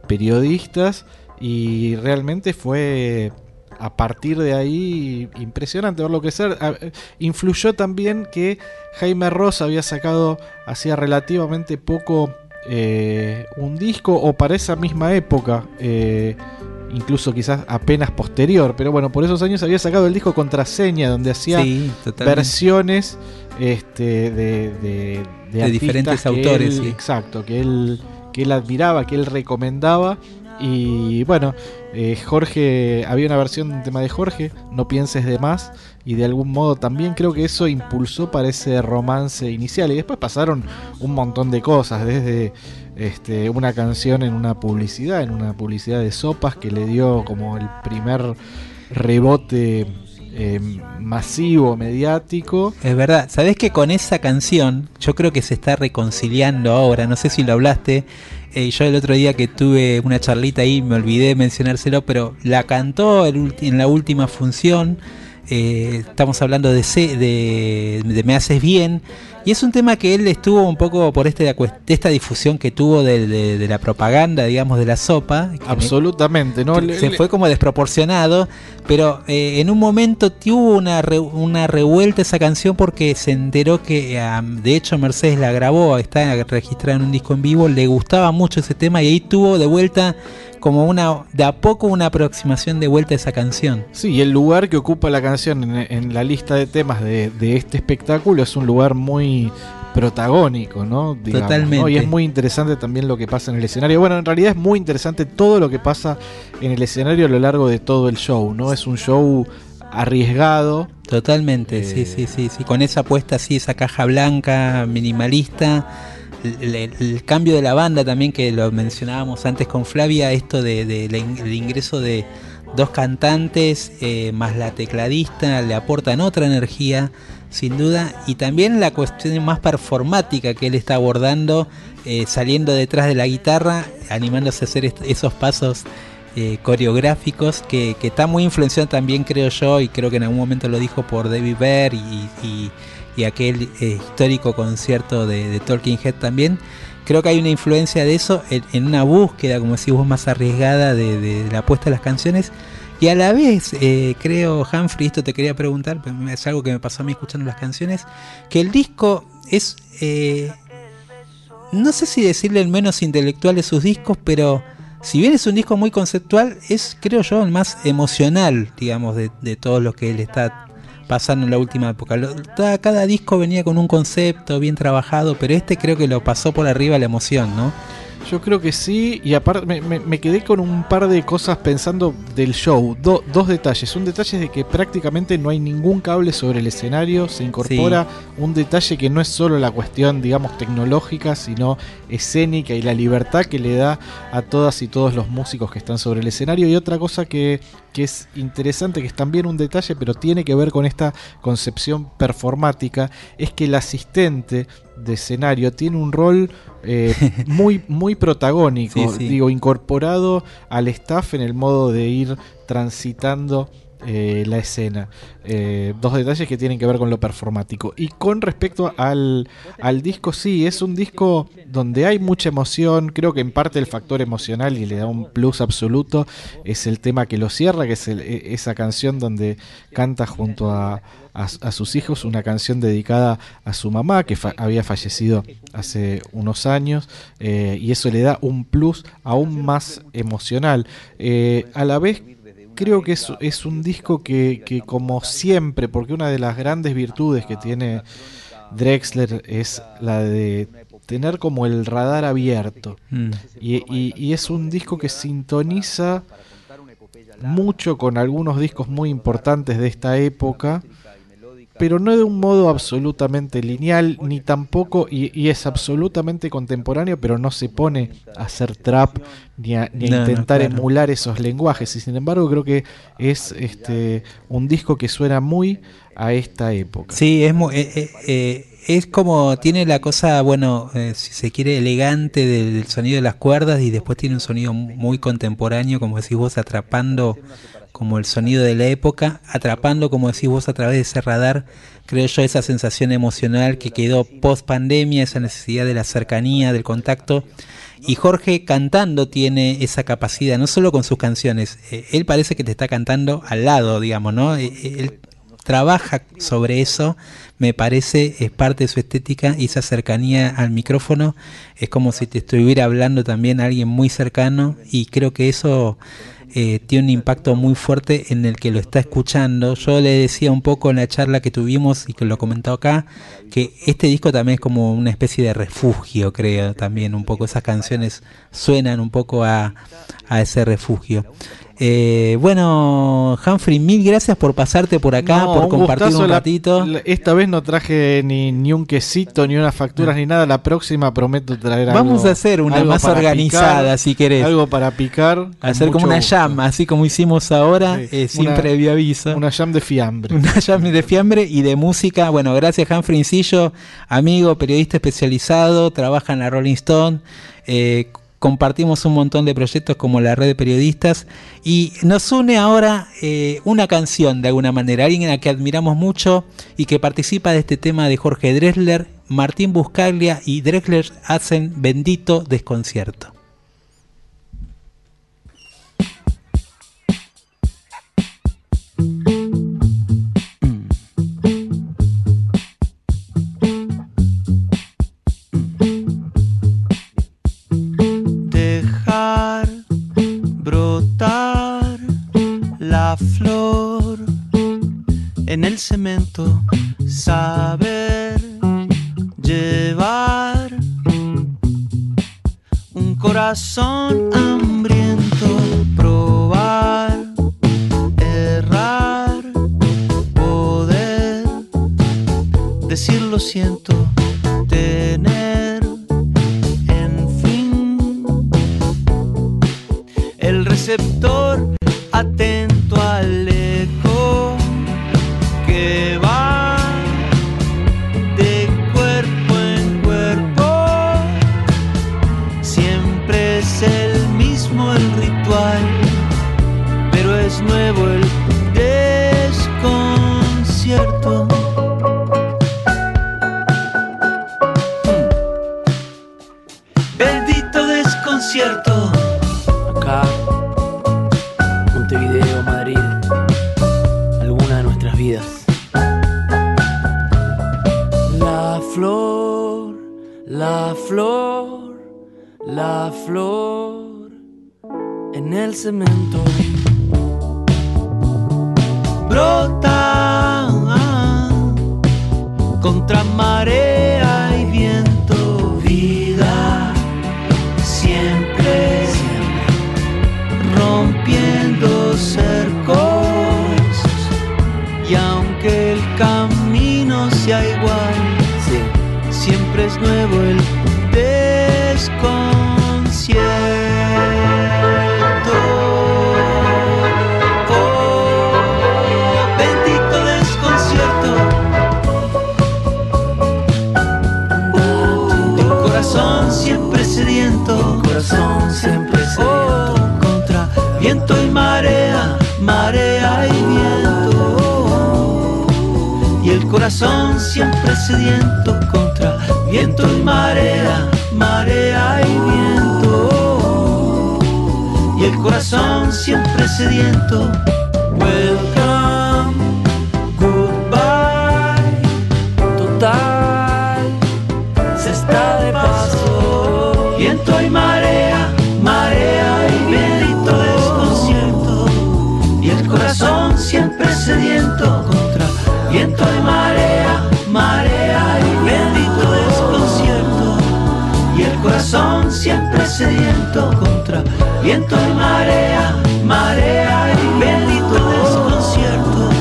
G: periodistas y realmente fue a partir de ahí impresionante verlo crecer. Ah, eh, Influyó también que Jaime Ross había sacado hacía relativamente poco eh, un disco o para esa misma época. eh, incluso quizás apenas posterior, pero bueno, por esos años había sacado el disco Contraseña, donde hacía
A: Sí,
G: versiones este, de, de, de
A: De
G: artistas
A: diferentes
G: que
A: autores,
G: él-
A: sí.
G: Exacto, que él, que él admiraba, que él recomendaba. Y bueno, eh, Jorge, había una versión de tema de Jorge, No pienses de más, y de algún modo también creo que eso impulsó para ese romance inicial. Y después pasaron un montón de cosas, desde este, una canción en una publicidad, en una publicidad de sopas que le dio como el primer rebote eh, masivo, mediático.
A: Es verdad, sabés que con esa canción yo creo que se está reconciliando ahora, no sé si lo hablaste, eh, yo el otro día que tuve una charlita ahí me olvidé mencionárselo, pero la cantó en la última función, eh, estamos hablando de, de, de Me Haces Bien, y es un tema que él estuvo un poco por este, esta difusión que tuvo de, de- de la propaganda, digamos, de la sopa.
G: Absolutamente, ¿no?
A: se fue como desproporcionado, pero eh, en un momento tuvo una, re- una revuelta esa canción porque se enteró que, de hecho, Mercedes la grabó, está registrada en un disco en vivo, le gustaba mucho ese tema y ahí tuvo de vuelta como una, de a poco una aproximación de vuelta a esa canción.
G: Sí, y el lugar que ocupa la canción en, en la lista de temas de, de este espectáculo es un lugar muy protagónico, ¿no? Digamos,
A: Totalmente.
G: ¿no? Y es muy interesante también lo que pasa en el escenario. Bueno, en realidad es muy interesante todo lo que pasa en el escenario a lo largo de todo el show, ¿no? Es un show arriesgado.
A: Totalmente,
G: Eh,
A: sí, sí, sí, sí, con esa apuesta así, esa caja blanca minimalista, el, el- cambio de la banda también que lo mencionábamos antes con Flavia, esto de, de el ingreso de dos cantantes eh, más la tecladista le aportan otra energía, sin duda, y también la cuestión más performática que él está abordando, eh, saliendo detrás de la guitarra, animándose a hacer esos pasos eh, coreográficos que, está muy influenciado también creo yo y creo que en algún momento lo dijo por David Bear y, y- y aquel eh, histórico concierto de, de Talking Head también. Creo que hay una influencia de eso en, una búsqueda como decís vos más arriesgada de, de la apuesta de las canciones. Y a la vez eh, creo Humphrey esto te quería preguntar es algo que me pasó a mí escuchando las canciones que el disco es eh, no sé si decirle el menos intelectual de sus discos, pero si bien es un disco muy conceptual, es creo yo el más emocional, digamos, de, de todos los que él está pasando en la última época. Cada disco venía con un concepto bien trabajado, pero este creo que lo pasó por arriba la emoción, ¿no?
G: Yo creo que sí, y aparte me, me- me quedé con un par de cosas pensando del show. Do- dos detalles. Un detalle es de que prácticamente no hay ningún cable sobre el escenario. Se incorpora un detalle que no es solo la cuestión, digamos, tecnológica, sino escénica y la libertad que le da a todas y todos los músicos que están sobre el escenario. Y otra cosa que, que es interesante, que es también un detalle, pero tiene que ver con esta concepción performática, es que el asistente de escenario tiene un rol eh, [LAUGHS] muy, muy protagónico,
A: Sí, sí.
G: digo, incorporado al staff en el modo de ir transitando eh, la escena. Eh, dos detalles que tienen que ver con lo performático. Y con respecto al, al disco, sí, es un disco donde hay mucha emoción. Creo que en parte el factor emocional y le da un plus absoluto es el tema que lo cierra, que es e- esa canción donde canta junto a, a- sus hijos, una canción dedicada a su mamá que había fallecido hace unos años. eh, y eso le da un plus aún más emocional. A la vez creo que es, es un disco que, que como siempre, porque una de las grandes virtudes que tiene Drexler es la de tener como el radar abierto.
A: Mm.
G: Y, y- y es un disco que sintoniza mucho con algunos discos muy importantes de esta época, pero no de un modo absolutamente lineal, ni tampoco, y, y es absolutamente contemporáneo, pero no se pone a hacer trap ni a, ni a
A: No, no,
G: intentar
A: claro.
G: emular esos lenguajes. Y sin embargo, creo que es este un disco que suena muy a esta época.
A: Sí, es, eh, eh, eh, es como tiene la cosa, bueno, eh, si se quiere, elegante del, del sonido de las cuerdas y después tiene un sonido mu- muy contemporáneo, como decís vos, atrapando como el sonido de la época, atrapando, como decís vos, a través de ese radar, creo yo, esa sensación emocional que quedó post pandemia, esa necesidad de la cercanía, del contacto. Y Jorge cantando tiene esa capacidad, no solo con sus canciones, eh, él parece que te está cantando al lado, digamos, ¿no? Eh, eh, Él trabaja sobre eso, me parece, es parte de su estética y esa cercanía al micrófono es como si te estuviera hablando también a alguien muy cercano y creo que eso eh, tiene un impacto muy fuerte en el que lo está escuchando. Yo le decía un poco en la charla que tuvimos y que lo comentó acá, que este disco también es como una especie de refugio, creo, también un poco esas canciones suenan un poco a, a ese refugio. Eh, bueno, Humphrey, mil gracias por pasarte por acá,
G: No,
A: por
G: un
A: compartir un ratito.
G: la- esta vez no traje ni, ni un quesito, ni unas facturas, ni nada. La próxima prometo traer algo.
A: Vamos a hacer una más organizada,
G: picar,
A: si querés.
G: Algo para picar.
A: Hacer como una
G: gusto.
A: llama, así como hicimos ahora,
G: Sí,
A: eh, sin
G: una-
A: previo aviso.
G: Una jam de fiambre. [LAUGHS]
A: Una llama de fiambre y de música. Bueno, gracias Humphrey Incillo, amigo, periodista especializado, trabaja en la Rolling Stone. eh, compartimos un montón de proyectos como la red de periodistas y nos une ahora eh, una canción de alguna manera, alguien a que admiramos mucho y que participa de este tema de Jorge Drexler, Martín Buscaglia y Drexler hacen bendito desconcierto.
C: Flor en el cemento, saber llevar un corazón hambriento, probar, errar, poder decir lo siento, tener en fin el receptor
H: la flor, la flor en el cemento.
C: brota contra marea y viento, vida siempre, rompiendo cercos. Y aunque el camino sea igual, siempre es nuevo el corazón siempre sediento contra viento y marea, marea y viento. Y el corazón siempre sediento. Sediento contra viento y marea, marea y bendito desconcierto.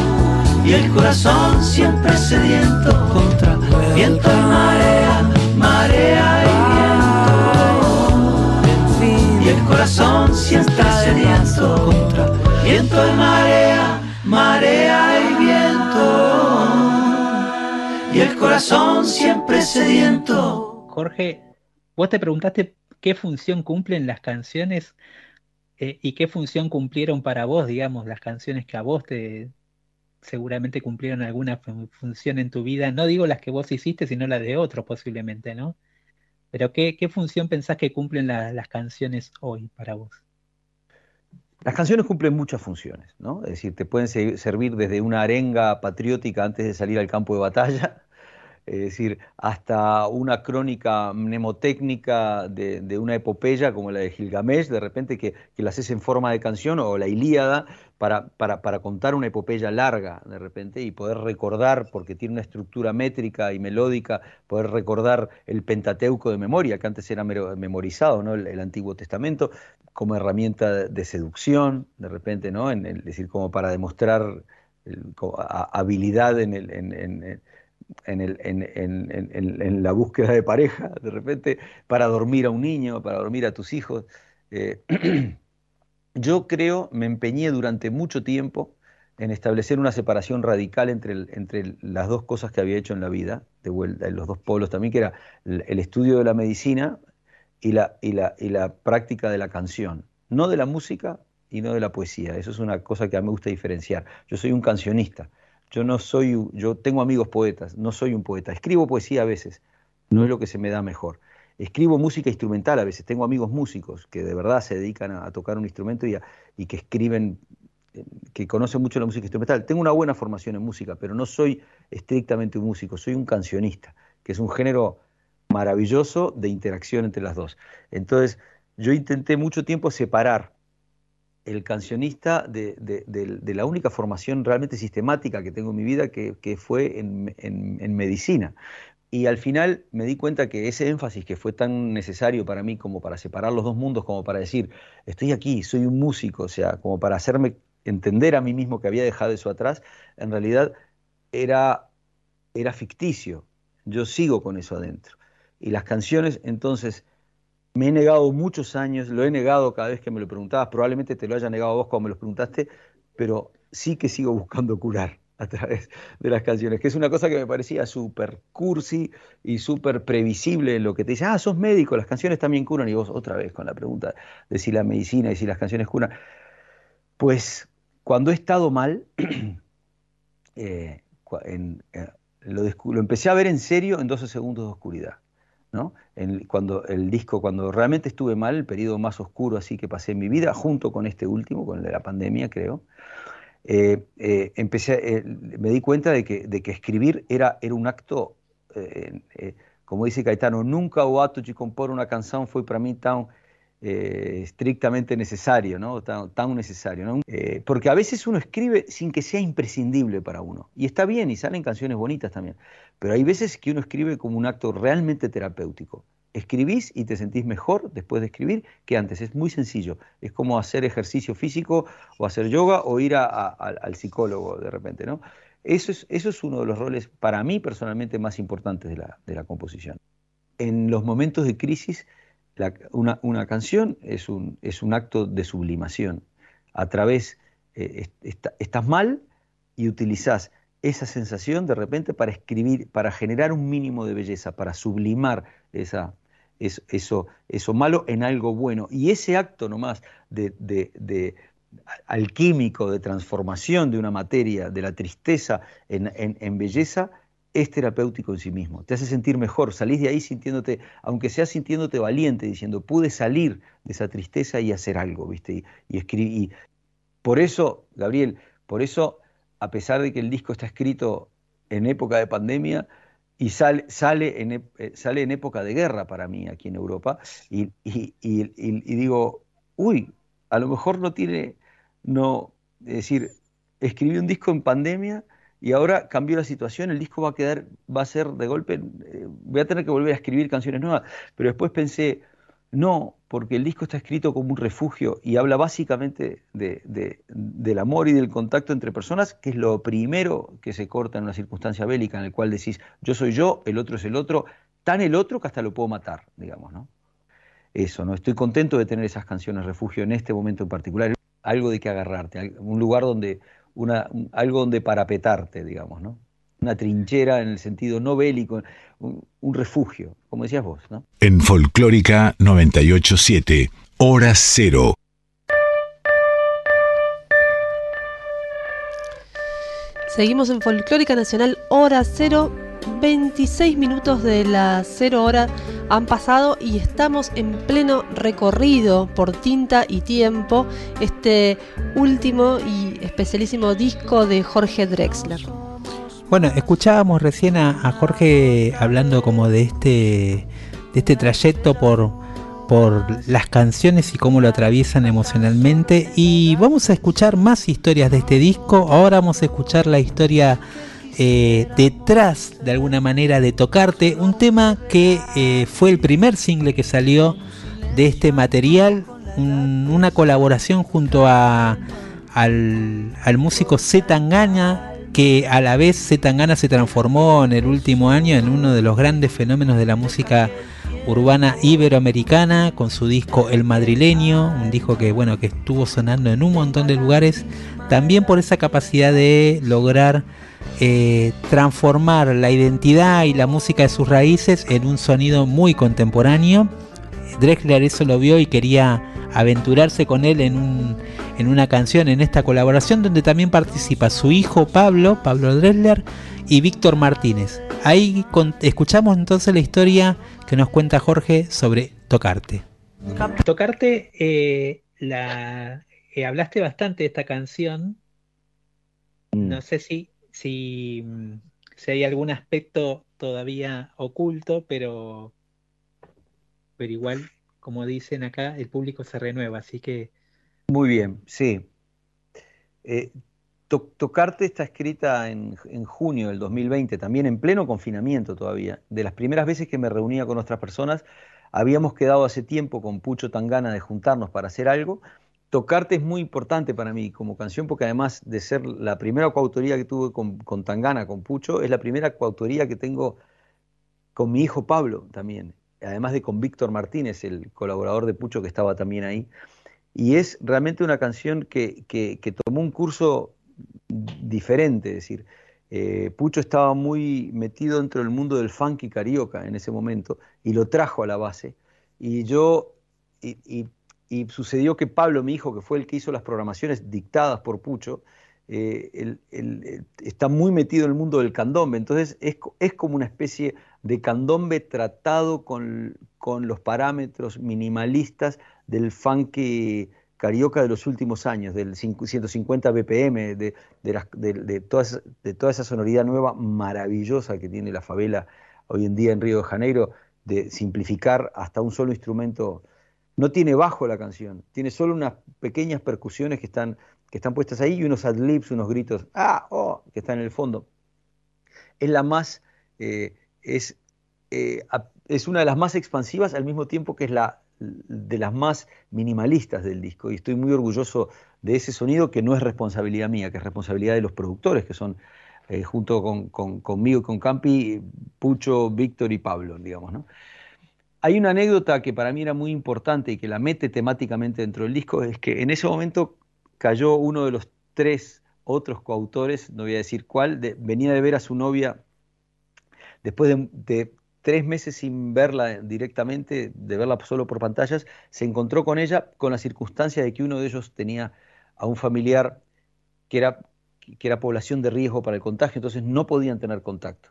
C: Y el corazón siempre sediento contra viento y marea, marea y viento. Y el corazón siempre sediento contra viento y marea, marea y viento. Y el corazón siempre sediento.
A: Jorge, vos te preguntaste qué función cumplen las canciones eh, y qué función cumplieron para vos, digamos, las canciones que a vos te seguramente cumplieron alguna fun- función en tu vida. No digo las que vos hiciste, sino las de otros posiblemente, ¿no? Pero ¿qué, función pensás que cumplen la- las canciones hoy para vos?
F: Las canciones cumplen muchas funciones, ¿no? Es decir, te pueden se- servir desde una arenga patriótica antes de salir al campo de batalla, es decir, hasta una crónica mnemotécnica de, de una epopeya como la de Gilgamesh, de repente que, que la haces en forma de canción, o la Ilíada, para, para, para contar una epopeya larga, de repente, y poder recordar, porque tiene una estructura métrica y melódica, poder recordar el Pentateuco de memoria, que antes era memorizado, ¿no? El, Antiguo Testamento, como herramienta de, seducción, de repente, ¿no? En el- es decir, como para demostrar habilidad en el, en- en- la búsqueda de pareja, de repente, para dormir a un niño, para dormir a tus hijos. Eh, [CLEARS THROAT] yo creo, me empeñé durante mucho tiempo en establecer una separación radical entre, entre las dos cosas que había hecho en la vida, de vuelta, en los dos polos también, que era el, el estudio de la medicina y la, y, la, y la práctica de la canción, no de la música y no de la poesía. Eso es una cosa que a mí me gusta diferenciar. Yo soy un cancionista. Yo no soy, yo tengo amigos poetas, no soy un poeta. Escribo poesía a veces, no es lo que se me da mejor. Escribo música instrumental a veces, tengo amigos músicos que de verdad se dedican a, tocar un instrumento y, y que escriben, eh, que conocen mucho la música instrumental. Tengo una buena formación en música, pero no soy estrictamente un músico, soy un cancionista, que es un género maravilloso de interacción entre las dos. Entonces, yo intenté mucho tiempo separar el cancionista de, de- la única formación realmente sistemática que tengo en mi vida, que, que fue en, en- en medicina. Y al final me di cuenta que ese énfasis que fue tan necesario para mí como para separar los dos mundos, como para decir, estoy aquí, soy un músico, o sea, como para hacerme entender a mí mismo que había dejado eso atrás, en realidad era, era ficticio. Yo sigo con eso adentro. Y las canciones, entonces, me he negado muchos años, lo he negado cada vez que me lo preguntabas, probablemente te lo haya negado vos cuando me lo preguntaste, pero sí que sigo [LAUGHS] buscando curar a través de las canciones, que es una cosa que me parecía súper cursi y súper previsible en lo que te dice, ah, sos médico, las canciones también curan, y vos otra vez con la pregunta de si la medicina y si las canciones curan. Pues cuando he estado mal, [CLEARS THROAT] eh, eh, lo, lo empecé a ver en serio en 12 segundos de oscuridad. ¿No? Cuando el disco, cuando realmente estuve mal, el periodo más oscuro así que pasé en mi vida, junto con este último, con el de la pandemia, creo, eh, eh, empecé, eh, me di cuenta de que, de que escribir era, era un acto, eh, eh, como dice Caetano, nunca o ato de compor una canción fue para mí tan eh, estrictamente necesario, ¿no? tan, tan necesario. ¿no? Eh, porque a veces uno escribe sin que sea imprescindible para uno. Y está bien, y salen canciones bonitas también. Pero hay veces que uno escribe como un acto realmente terapéutico. Escribís y te sentís mejor después de escribir que antes. Es muy sencillo. Es como hacer ejercicio físico o hacer yoga o ir al- psicólogo de repente. Eso, es, uno de los roles para mí personalmente más importantes de la composición. En los momentos de crisis, una, una canción es un, es un acto de sublimación. A través, eh, est- está- estás mal y utilizás esa sensación de repente para escribir, para generar un mínimo de belleza, para sublimar esa, es- eso, eso malo en algo bueno. Y ese acto nomás de, de- de alquímico, de transformación de una materia, de la tristeza en- en belleza, es terapéutico en sí mismo, te hace sentir mejor, salís de ahí sintiéndote, aunque sea sintiéndote valiente, diciendo, pude salir de esa tristeza y hacer algo, ¿viste? Y, escribir. por eso, Gabriel, por eso, a pesar de que el disco está escrito en época de pandemia, y sale, sale, en, eh, sale en época de guerra para mí aquí en Europa, y, y digo, uy, a lo mejor no tiene, no, es decir, escribí un disco en pandemia y ahora cambió la situación, el disco va a quedar, va a ser de golpe, eh, voy a tener que volver a escribir canciones nuevas, pero después pensé, no, porque el disco está escrito como un refugio y habla básicamente del amor y del contacto entre personas, que es lo primero que se corta en una circunstancia bélica en el cual decís, yo soy yo, el otro es el otro, tan el otro que hasta lo puedo matar, digamos, ¿no? Eso, ¿no? Estoy contento de tener esas canciones refugio en este momento en particular, algo de que agarrarte, un lugar donde, una, algo donde parapetarte, digamos, ¿no? Una trinchera en el sentido no bélico, un, refugio, como decías vos, ¿no?
D: En Folclórica 987, Hora Cero.
B: Seguimos en Folclórica Nacional, Hora Cero. 26 minutos de la cero hora han pasado y estamos en pleno recorrido por tinta y tiempo, este último y especialísimo disco de Jorge Drexler.
A: Bueno, escuchábamos recién a, Jorge hablando como de este, de este trayecto por, por las canciones y cómo lo atraviesan emocionalmente. Y vamos a escuchar más historias de este disco. Ahora vamos a escuchar la historia eh, detrás de alguna manera de Tocarte, un tema que eh, fue el primer single que salió de este material, una colaboración junto a, al, músico Z Tangana, que a la vez Z Tangana se transformó en el último año en uno de los grandes fenómenos de la música urbana iberoamericana con su disco El Madrileño, un disco que bueno que estuvo sonando en un montón de lugares, también por esa capacidad de lograr eh, transformar la identidad y la música de sus raíces en un sonido muy contemporáneo. Drexler eso lo vio y quería aventurarse con él en, un, en una canción, en esta colaboración, donde también participa su hijo Pablo, Pablo Drexler, y Víctor Martínez. Ahí escuchamos entonces la historia que nos cuenta Jorge sobre Tocarte. Tocarte, eh, la, eh, hablaste bastante de esta canción. Mm. No sé si si, si hay algún aspecto todavía oculto, pero, pero igual, como dicen acá, el público se renueva, así que...
F: Muy bien, sí. Eh, tocarte está escrita en, en, junio del 2020, también en pleno confinamiento todavía. De las primeras veces que me reunía con otras personas, habíamos quedado hace tiempo con Pucho Tangana de juntarnos para hacer algo Tocarte es muy importante para mí como canción porque además de ser la primera coautoría que tuve con, Tangana, con Pucho, es la primera coautoría que tengo con mi hijo Pablo también, además de con Víctor Martínez, el colaborador de Pucho que estaba también ahí. Y es realmente una canción que, tomó un curso diferente, es decir, eh, Pucho estaba muy metido dentro del mundo del funk y carioca en ese momento y lo trajo a la base. Y yo, y sucedió que Pablo, mi hijo, que fue el que hizo las programaciones dictadas por Pucho, eh, está muy metido en el mundo del candombe, entonces es, como una especie de candombe tratado con, los parámetros minimalistas del funk carioca de los últimos años, del 150 BPM, de, de, toda, de toda esa sonoridad nueva maravillosa que tiene la favela hoy en día en Río de Janeiro, de simplificar hasta un solo instrumento no tiene bajo la canción, tiene solo unas pequeñas percusiones que están, que están puestas ahí y unos adlibs, unos gritos, ah, oh, que están en el fondo. Es la más, eh, es, eh, es una de las más expansivas al mismo tiempo que es la de las más minimalistas del disco y estoy muy orgulloso de ese sonido que no es responsabilidad mía, que es responsabilidad de los productores que son eh, junto con, conmigo y con Campi, Pucho, Víctor y Pablo, digamos, ¿no? Hay una anécdota que para mí era muy importante y que la mete temáticamente dentro del disco, es que en ese momento cayó uno de los tres otros coautores, no voy a decir cuál, venía de ver a su novia después de, tres meses sin verla directamente, de verla solo por pantallas, se encontró con ella con la circunstancia de que uno de ellos tenía a un familiar que era, que era población de riesgo para el contagio, entonces no podían tener contacto.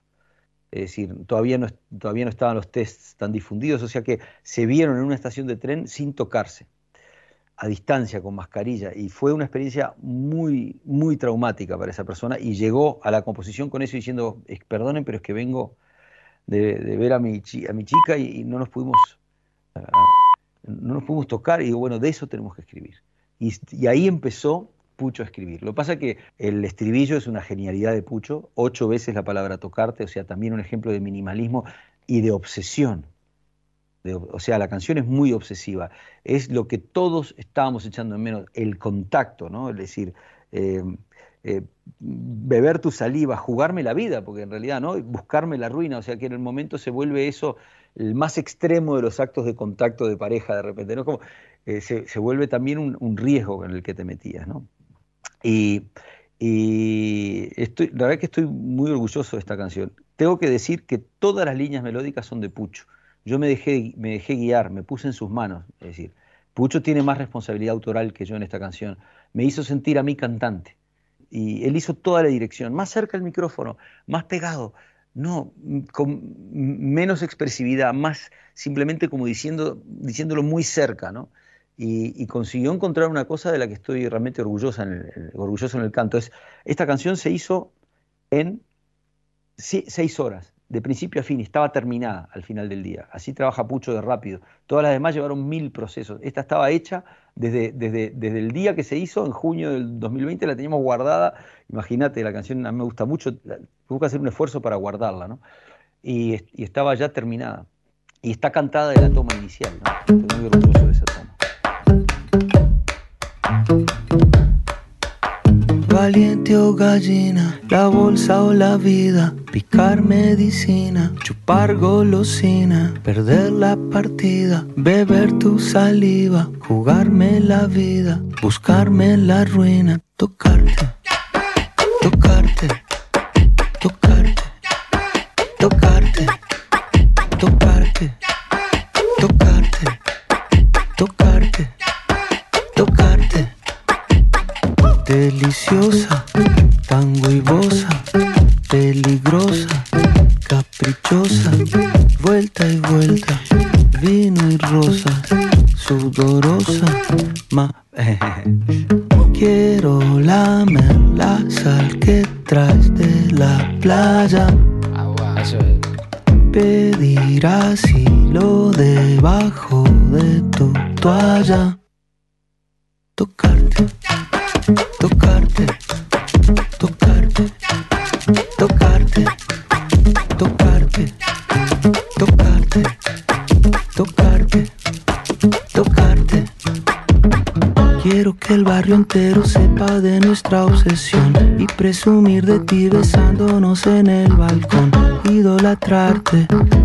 F: Es decir, todavía no, todavía no estaban los tests tan difundidos, o sea que se vieron en una estación de tren sin tocarse, a distancia, con mascarilla, y fue una experiencia muy, muy traumática para esa persona, y llegó a la composición con eso diciendo, perdonen, pero es que vengo de, ver a mi, a mi chica y, no nos pudimos... no nos pudimos tocar y digo, bueno, de eso tenemos que escribir. Y ahí empezó Pucho a escribir. Lo que pasa es que el estribillo es una genialidad de Pucho, ocho veces la palabra tocarte, o sea, también un ejemplo de minimalismo y de obsesión. o sea, la canción es muy obsesiva. Es lo que todos estábamos echando en menos, el contacto, ¿no? Es decir, eh, eh, beber tu saliva, jugarme la vida, porque en realidad, ¿no? Buscarme la ruina, o sea que en el momento se vuelve eso el más extremo de los actos de contacto de pareja de repente, ¿no? Como eh, se, vuelve también un, un, riesgo en el que te metías, ¿no? Y, estoy, la verdad que estoy muy orgulloso de esta canción. Tengo que decir que todas las líneas melódicas son de Pucho. Yo me dejé, me dejé guiar, me puse en sus manos. Es decir, Pucho tiene más responsabilidad autoral que yo en esta canción. Me hizo sentir a mí cantante. Y él hizo toda la dirección, más cerca del micrófono, más pegado, no, con menos expresividad, más simplemente como diciendo, diciéndolo muy cerca, ¿no? Y, consiguió encontrar una cosa de la que estoy realmente orgullosa en el, orgulloso en el canto. Es, esta canción se hizo en seis horas, de principio a fin, estaba terminada al final del día. Así trabaja Pucho de rápido. Todas las demás llevaron mil procesos. Esta estaba hecha desde, desde, desde el día que se hizo, en junio del 2020, la teníamos guardada. Imagínate, la canción me gusta mucho, tuve que hacer un esfuerzo para guardarla, ¿no? Y, estaba ya terminada. Y está cantada de la toma inicial, Estoy muy orgulloso
C: Gallina, la bolsa o la vida, picar medicina, chupar golosina, perder la partida, beber tu saliva, jugarme la vida, buscarme la ruina, tocarte, tocarte, tocarte, Deliciosa, tan huevosa, peligrosa, caprichosa, vuelta y vuelta, vino y rosa, sudorosa, ma. [LAUGHS] Quiero lamer la sal que traes de la playa. Pedir asilo debajo de tu toalla. Tocarte tocarte, tocarte, tocarte, tocarte, tocarte, tocarte, tocarte. Quiero que el barrio entero sepa de nuestra obsesión y presumir de ti besándonos en el balcón, idolatrarte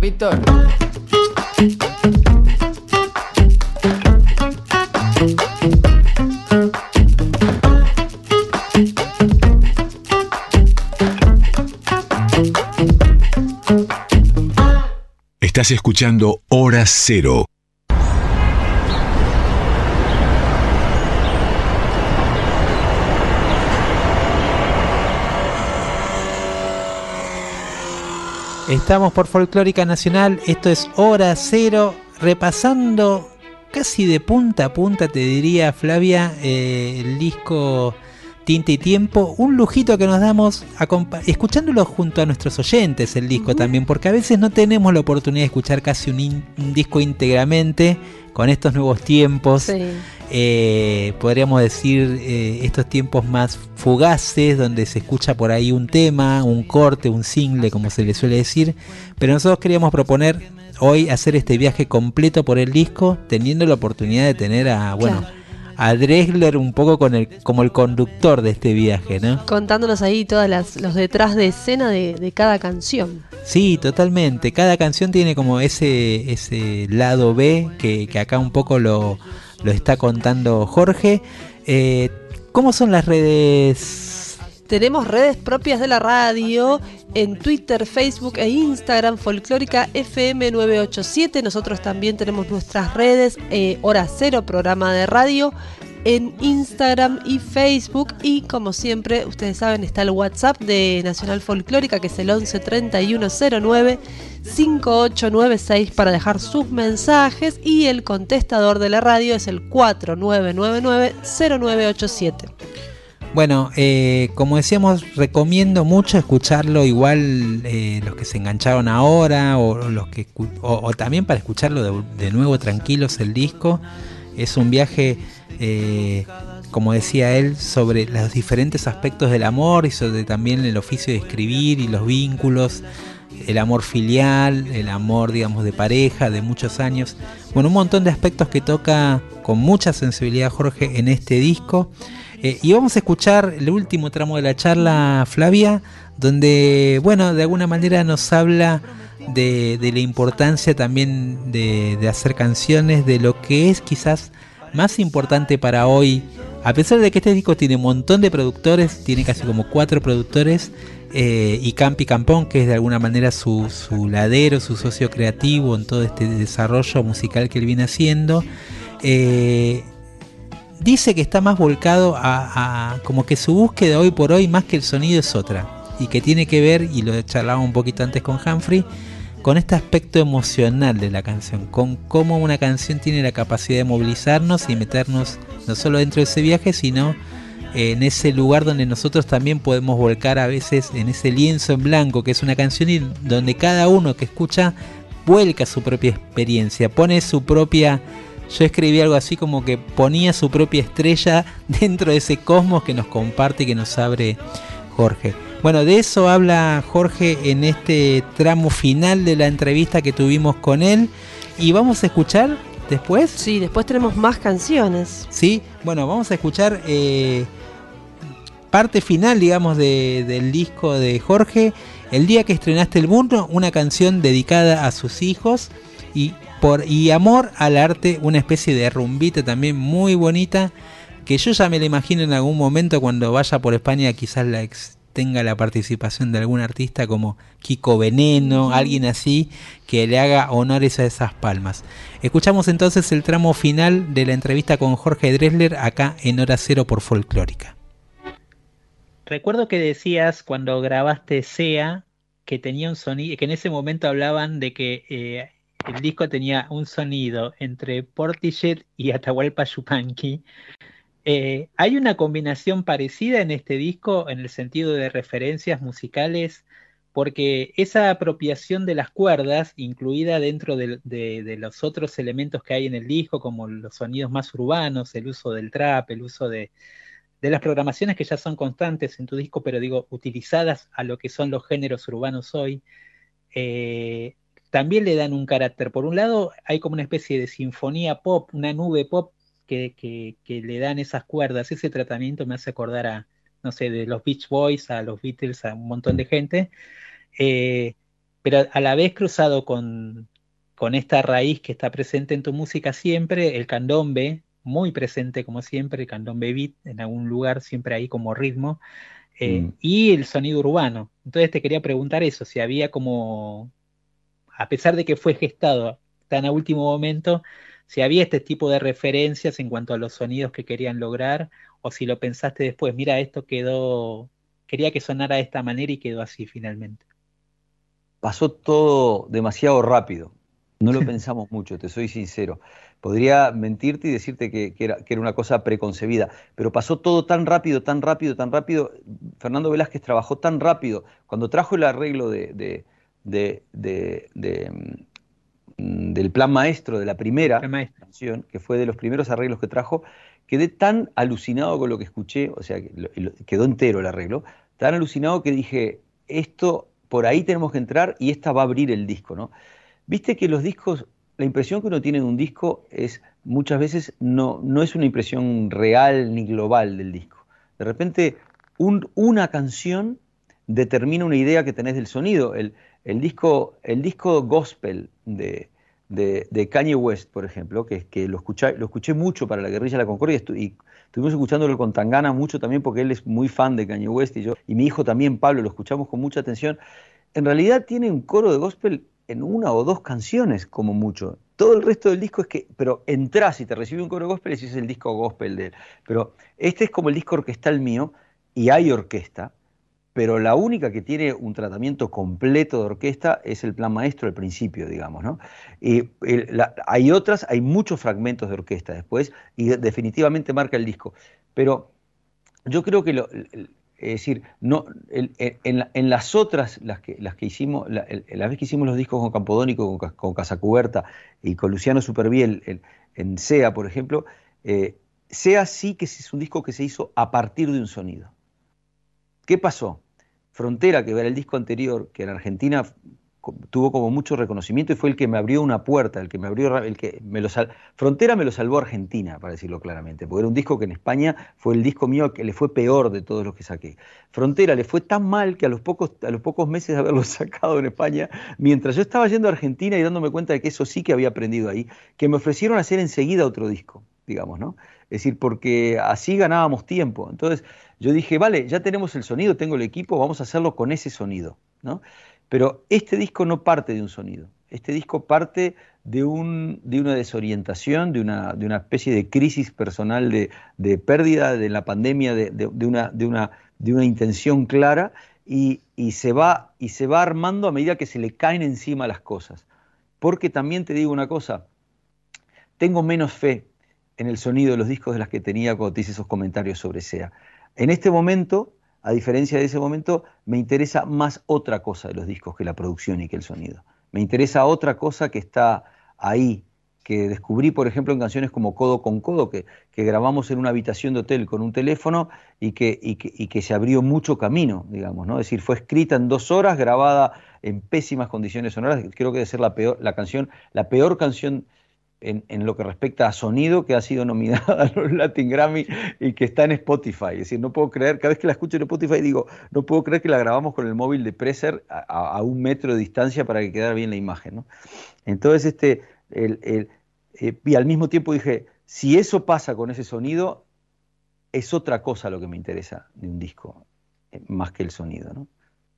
I: Víctor.
D: Estás escuchando Hora Cero.
A: Estamos por Folclórica Nacional, esto es Hora Cero, repasando casi de punta a punta, te diría Flavia, eh, el disco Tinta y Tiempo, un lujito que nos damos escuchándolo junto a nuestros oyentes el disco también, porque a veces no tenemos la oportunidad de escuchar casi un, disco íntegramente con estos nuevos tiempos. Eh, podríamos decir, eh, estos tiempos más fugaces, donde se escucha por ahí un tema, un corte, un single, como se le suele decir. Pero nosotros queríamos proponer hoy hacer este viaje completo por el disco, teniendo la oportunidad de tener a, bueno, a Dresler un poco con el, como el conductor de este viaje, ¿no?
B: Contándonos ahí todos los detrás de escena de, de, cada canción.
A: Sí, totalmente. Cada canción tiene como ese, ese lado B que, que acá un poco lo, lo está contando Jorge. Eh, ¿Cómo son las redes?
B: Tenemos redes propias de la radio en Twitter, Facebook e Instagram, Folclórica FM 987. Nosotros también tenemos nuestras redes, eh, Hora Cero, programa de radio, en Instagram y Facebook. Y como siempre, ustedes saben, está el WhatsApp de Nacional Folclórica, que es el 11 3109 5896 para dejar sus mensajes. Y el contestador de la radio es el 4999 0987.
A: Bueno, eh, como decíamos, recomiendo mucho escucharlo igual eh, los que se engancharon ahora o, los que o, también para escucharlo de, de, nuevo tranquilos el disco. Es un viaje, eh, como decía él, sobre los diferentes aspectos del amor y sobre también el oficio de escribir y los vínculos, el amor filial, el amor, digamos, de pareja, de muchos años. Bueno, un montón de aspectos que toca con mucha sensibilidad Jorge en este disco. Eh, y vamos a escuchar el último tramo de la charla, Flavia, donde, bueno, de alguna manera nos habla de, la importancia también de, hacer canciones, de lo que es quizás más importante para hoy. A pesar de que este disco tiene un montón de productores, tiene casi como cuatro productores, eh, y Campi Campón, que es de alguna manera su, su, ladero, su socio creativo en todo este desarrollo musical que él viene haciendo. Eh, dice que está más volcado a, como que su búsqueda hoy por hoy más que el sonido es otra y que tiene que ver y lo charlaba un poquito antes con Humphrey con este aspecto emocional de la canción con cómo una canción tiene la capacidad de movilizarnos y meternos no solo dentro de ese viaje sino en ese lugar donde nosotros también podemos volcar a veces en ese lienzo en blanco que es una canción y donde cada uno que escucha vuelca su propia experiencia pone su propia yo escribí algo así como que ponía su propia estrella [LAUGHS] dentro de ese cosmos que nos comparte y que nos abre Jorge. Bueno, de eso habla Jorge en este tramo final de la entrevista que tuvimos con él. Y vamos a escuchar después.
B: Sí, después tenemos más canciones.
A: Sí, bueno, vamos a escuchar eh, parte final, digamos, de, del disco de Jorge. El día que estrenaste el mundo, una canción dedicada a sus hijos. Y por y amor al arte, una especie de rumbita también muy bonita que yo ya me la imagino en algún momento cuando vaya por España quizás la ex tenga la participación de algún artista como Kiko Veneno, alguien así que le haga honores a esas palmas. Escuchamos entonces el tramo final de la entrevista con Jorge Dresler acá en Hora Cero por Folclórica. Recuerdo que decías cuando grabaste SEA que tenía un sonido, que en ese momento hablaban de que eh, el disco tenía un sonido entre Portishead y Atahualpa Yupanqui. Eh, ¿Hay una combinación parecida en este disco en el sentido de referencias musicales? Porque esa apropiación de las cuerdas, incluida dentro de, los otros elementos que hay en el disco, como los sonidos más urbanos, el uso del trap, el uso de, de las programaciones que ya son constantes en tu disco, pero digo, utilizadas a lo que son los géneros urbanos hoy, eh, también le dan un carácter. Por un lado, hay como una especie de sinfonía pop, una nube pop que, que, que, le dan esas cuerdas. Ese tratamiento me hace acordar a, no sé, de los Beach Boys, a los Beatles, a un montón de gente. Eh, pero a la vez cruzado con, con esta raíz que está presente en tu música siempre, el candombe, muy presente como siempre, el candombe beat, en algún lugar siempre ahí como ritmo, eh, mm. y el sonido urbano. Entonces te quería preguntar eso, si había como a pesar de que fue gestado tan a último momento, si había este tipo de referencias en cuanto a los sonidos que querían lograr, o si lo pensaste después, mira, esto quedó, quería que sonara de esta manera y quedó así finalmente.
F: Pasó todo demasiado rápido, no lo [LAUGHS] pensamos mucho, te soy sincero. Podría mentirte y decirte que, que, era, que, era, una cosa preconcebida, pero pasó todo tan rápido, tan rápido, tan rápido. Fernando Velázquez trabajó tan rápido. Cuando trajo el arreglo de, de, de, de, de del plan maestro de la primera canción, que fue de los primeros arreglos que trajo, quedé tan alucinado con lo que escuché, o sea, quedó entero el arreglo, tan alucinado que dije, esto, por ahí tenemos que entrar y esta va a abrir el disco, ¿no? Viste que los discos, la impresión que uno tiene de un disco es muchas veces no, no es una impresión real ni global del disco. De repente, una canción determina una idea que tenés del sonido. El, disco, el disco gospel de, de, Kanye West, por ejemplo, que, que lo, escuché, escuché mucho para la guerrilla de la Concordia y estuvimos escuchándolo con Tangana mucho también porque él es muy fan de Kanye West y yo, y mi hijo también, Pablo, lo escuchamos con mucha atención. En realidad tiene un coro de gospel en una o dos canciones, como mucho. Todo el resto del disco es que, pero entras y te recibe un coro gospel y es el disco gospel de él. Pero este es como el disco orquestal mío y hay orquesta, pero la única que tiene un tratamiento completo de orquesta es el plan maestro al principio, digamos, ¿no? Y hay otras, hay muchos fragmentos de orquesta después y definitivamente marca el disco. Pero yo creo que es decir, no, en, las otras, las que, las que hicimos, la, vez que hicimos los discos con Campodónico, con, con Casacuberta y con Luciano Superviel en SEA, por ejemplo, eh, SEA sí que es un disco que se hizo a partir de un sonido. ¿Qué pasó? Frontera, que era el disco anterior, que en Argentina tuvo como mucho reconocimiento y fue el que me abrió una puerta, el que me abrió, el que me lo Frontera me lo salvó Argentina, para decirlo claramente, porque era un disco que en España fue el disco mío que le fue peor de todos los que saqué. Frontera le fue tan mal que a los pocos, a los pocos meses de haberlo [LAUGHS] sacado en España, mientras yo estaba yendo a Argentina y dándome cuenta de que eso sí que había aprendido ahí, que me ofrecieron hacer enseguida otro disco, digamos, ¿no? Es decir, porque así ganábamos tiempo. Entonces, yo dije, vale, ya tenemos el sonido, tengo el equipo, vamos a hacerlo con ese sonido. ¿no? Pero este disco no parte de un sonido, este disco parte de, un, de una desorientación, de una, de una, especie de crisis personal de, pérdida de la pandemia, de, una, de, una, de una intención clara y, se va, y se va armando a medida que se le caen encima las cosas. Porque también te digo una cosa, tengo menos fe en el sonido de los discos de las que tenía cuando te hice esos comentarios sobre SEA. En este momento, a diferencia de ese momento, me interesa más otra cosa de los discos que la producción y que el sonido. Me interesa otra cosa que está ahí, que descubrí, por ejemplo, en canciones como Codo con Codo, que, grabamos en una habitación de hotel con un teléfono y que, que, se abrió mucho camino, digamos, ¿no? Es decir, fue escrita en dos horas, grabada en pésimas condiciones sonoras, creo que debe ser la peor, la canción, la peor canción en, lo que respecta a sonido que ha sido nominada a los Latin Grammy y que está en Spotify. Es decir, no puedo creer, cada vez que la escucho en Spotify digo, no puedo creer que la grabamos con el móvil de Presser a, un metro de distancia para que quedara bien la imagen. ¿no? Entonces, este, el, eh, y al mismo tiempo dije, si eso pasa con ese sonido, es otra cosa lo que me interesa de un disco, eh, más que el sonido. ¿no?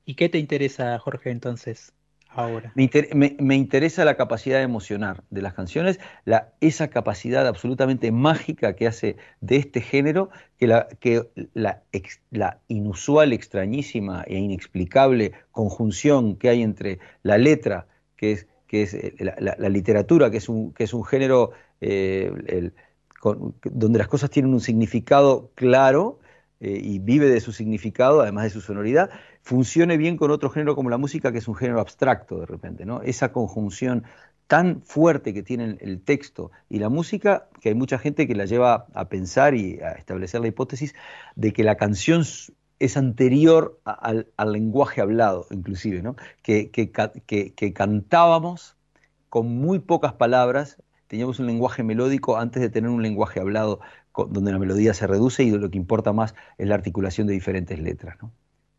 A: ¿Y qué te interesa, Jorge, entonces? Ahora?
F: Me, interesa la capacidad de emocionar de las canciones, la, esa capacidad absolutamente mágica que hace de este género, que la, que la, la inusual, extrañísima e inexplicable conjunción que hay entre la letra, que es, que es eh, la, literatura, que es un, que es un género eh, donde las cosas tienen un significado claro, eh, y vive de su significado, además de su sonoridad, funcione bien con otro género como la música, que es un género abstracto de repente, ¿no? Esa conjunción tan fuerte que tiene el texto y la música, que hay mucha gente que la lleva a pensar y a establecer la hipótesis de que la canción es anterior al, lenguaje hablado, inclusive, ¿no? que, que cantábamos con muy pocas palabras, teníamos un lenguaje melódico antes de tener un lenguaje hablado donde la melodía se reduce y lo que importa más es la articulación de diferentes letras.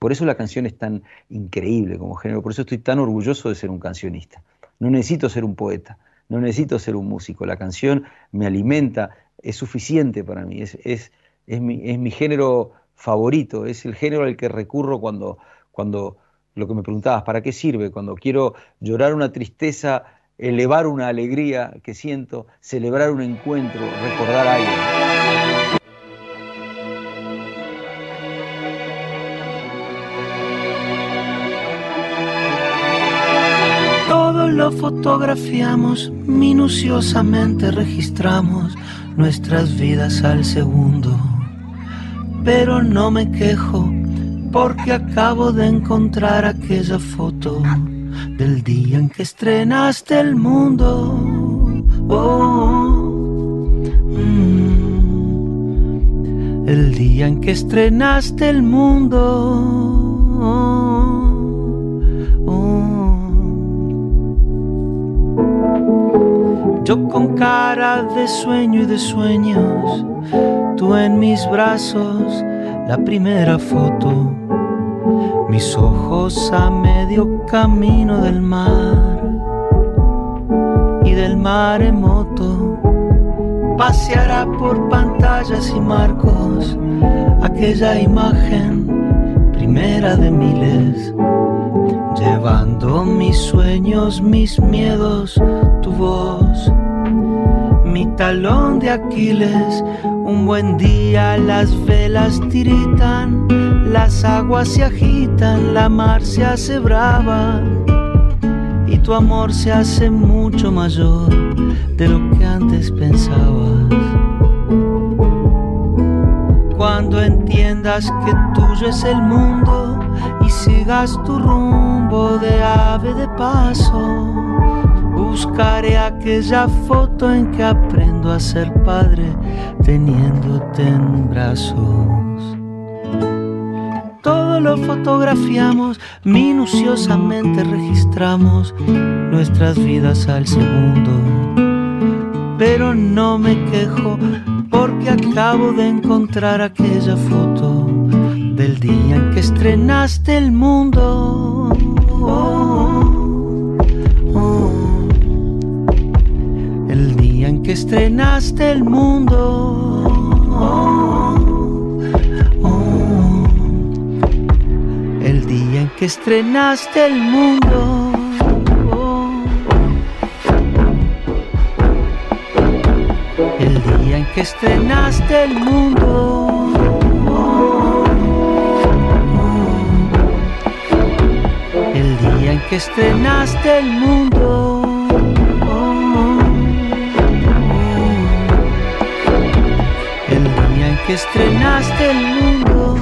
F: Por eso la canción es tan increíble como género, por eso estoy tan orgulloso de ser un cancionista. No necesito ser un poeta, no necesito ser un músico, la canción me alimenta, es suficiente para mí, es, es, es, mi, es mi, género favorito, es el género al que recurro cuando, cuando lo que me preguntabas, ¿para qué sirve? Cuando quiero llorar una tristeza, elevar una alegría que siento, celebrar un encuentro, recordar algo.
J: Lo fotografiamos, minuciosamente registramos nuestras vidas al segundo. Pero no me quejo porque acabo de encontrar aquella foto
C: del día en que estrenaste el mundo. Oh, mm, el día en que estrenaste el mundo. Yo con cara de sueño y de sueños, tú en mis brazos, la primera foto, mis ojos a medio camino del mar y del maremoto. Paseará por pantallas y marcos aquella imagen primera de miles llevando mis sueños, mis miedos, tu voz, mi talón de Aquiles. Un buen día las velas tiritan, las aguas se agitan, la mar se hace brava y tu amor se hace mucho mayor de lo que antes pensabas. Cuando entiendas que tuyo es el mundo sigas tu rumbo de ave de paso, buscaré aquella foto en que aprendo a ser padre teniéndote en brazos. Todo lo fotografiamos, minuciosamente registramos nuestras vidas al segundo. Pero no me quejo porque acabo de encontrar aquella foto del día en que estrenaste el mundo. El día en que estrenaste el mundo. El día en que estrenaste el mundo. El día en que estrenaste el mundo. Que estrenaste el mundo. El día en que estrenaste el mundo.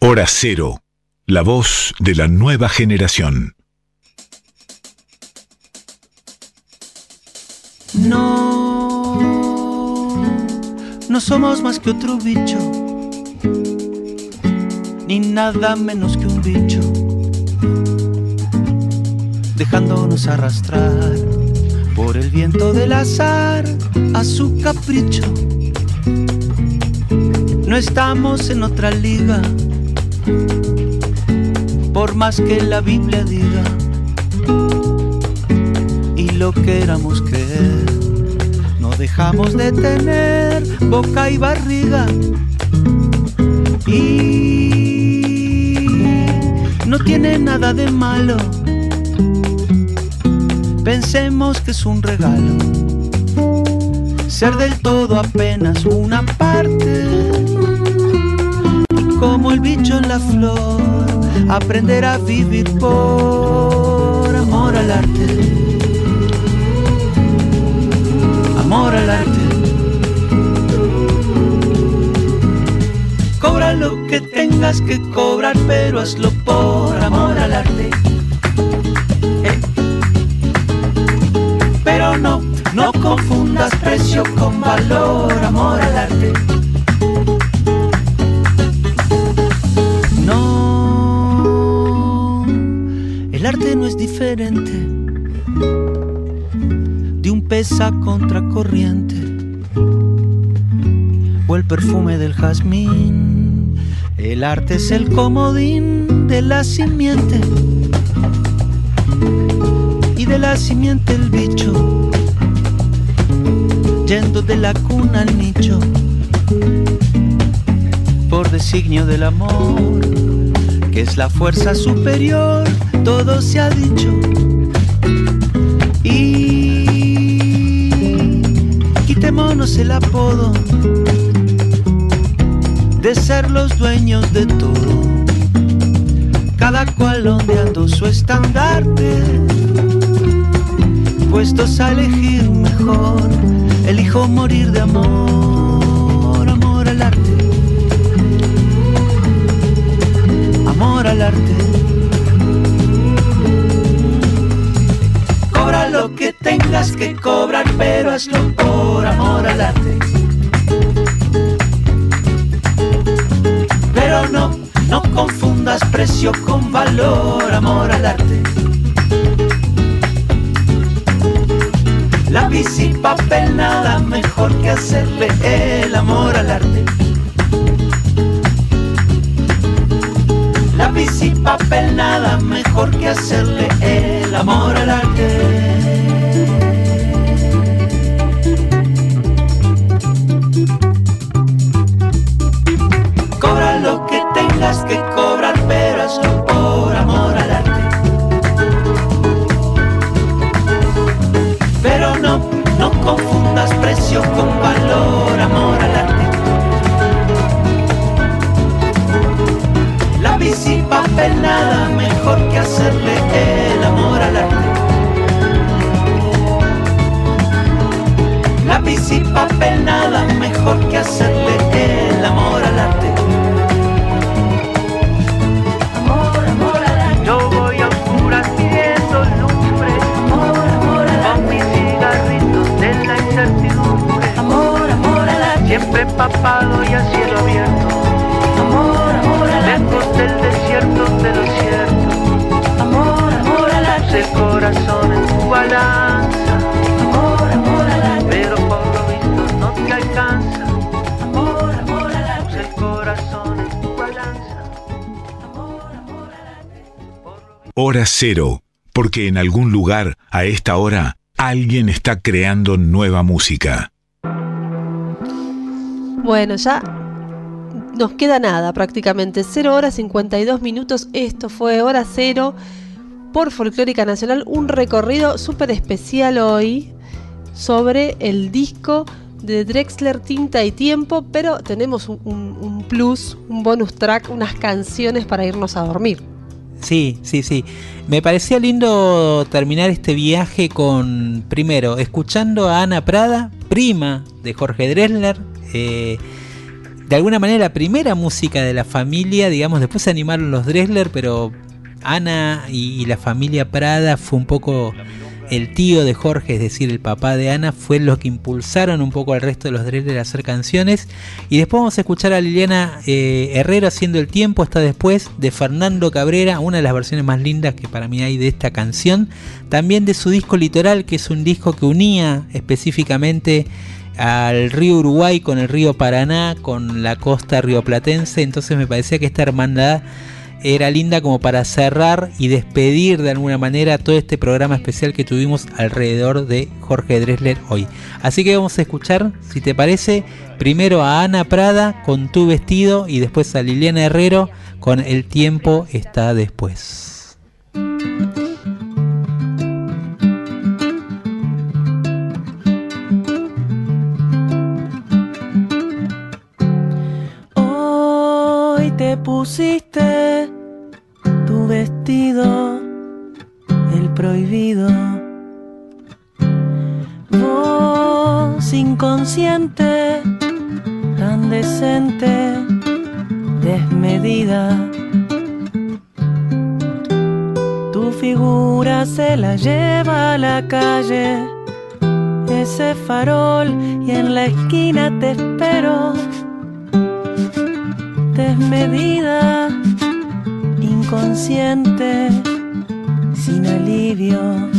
D: Hora Cero, la voz de la nueva generación.
C: No somos más que otro bicho, ni nada menos que un bicho, dejándonos arrastrar por el viento del azar a su capricho. No estamos en otra liga, por más que la Biblia diga y lo queramos creer. Dejamos de tener boca y barriga. Y no tiene nada de malo. Pensemos que es un regalo. Ser del todo apenas una parte. Y como el bicho en la flor, aprender a vivir por amor al arte amor al arte. Cobra lo que tengas que cobrar, pero hazlo por amor al arte. Eh. Pero no, no confundas precio con valor, amor al arte. No, el arte no es diferente de un pez a contracorriente o el perfume del jazmín. El arte es el comodín de la simiente y de la simiente el bicho, yendo de la cuna al nicho, por designio del amor, que es la fuerza superior, todo se ha dicho. Quitémonos el apodo de ser los dueños de todo, cada cual ondeando su estandarte. dispuestos a elegir mejor. Elijo morir de amor, amor al arte. Amor al arte. Que cobrar, pero hazlo por amor al arte. Pero no, no confundas precio con valor, amor al arte. Lápiz y papel, nada mejor que hacerle el amor al arte. Y papel, nada mejor que hacerle el amor al arte. Cobra lo que tengas que Nada mejor que hacerle el amor al arte. Lápiz y papel, nada mejor que hacerle el amor al arte. Amor, amor al arte. Yo voy a oscuras pidiendo lumbre. Amor, amor al arte. Con mis cigarritos de la incertidumbre. Amor, amor al arte. Siempre empapado y a cielo abierto. Amor, amor al arte. Lejos del desierto de lo cierto. Amor, amor al arte. Puse el corazón en tu balanza. Amor, amor al arte. Pero por lo visto no te alcanza. Amor, amor al arte. Puse el corazón en tu balanza.
D: Hora cero, porque en algún lugar, a esta hora, alguien está creando nueva música.
B: Bueno, ya nos queda nada prácticamente. 0 horas 52 minutos. Esto fue Hora Cero por Folclórica Nacional. Un recorrido súper especial hoy sobre el disco de Drexler Tinta y Tiempo. Pero tenemos un, plus, un bonus track, unas canciones para irnos a dormir.
A: Sí, sí, sí. Me parecía lindo terminar este viaje con, primero, escuchando a Ana Prada, prima de Jorge Dressler. eh, de alguna manera la primera música de la familia, digamos, después se animaron los Dressler, pero Ana y, la familia Prada fue un poco el tío de Jorge, es decir, el papá de Ana, fue los que impulsaron un poco al resto de los Dressler a hacer canciones. Y después vamos a escuchar a Liliana eh, Herrero haciendo el tiempo, hasta después de Fernando Cabrera, una de las versiones más lindas que para mí hay de esta canción. También de su disco Litoral, que es un disco que unía específicamente al río Uruguay con el río Paraná, con la costa rioplatense. Entonces me parecía que esta hermandad era linda como para cerrar y despedir de alguna manera todo este programa especial que tuvimos alrededor de Jorge Dressler hoy. Así que vamos a escuchar, si te parece, primero a Ana Prada con Tu vestido y después a Liliana Herrero con El tiempo está después.
E: Pusiste tu vestido, el prohibido. Vos inconsciente, tan decente, desmedida. Tu figura se la lleva a la calle, ese farol y en la esquina te espero desmedida, inconsciente, sin alivio.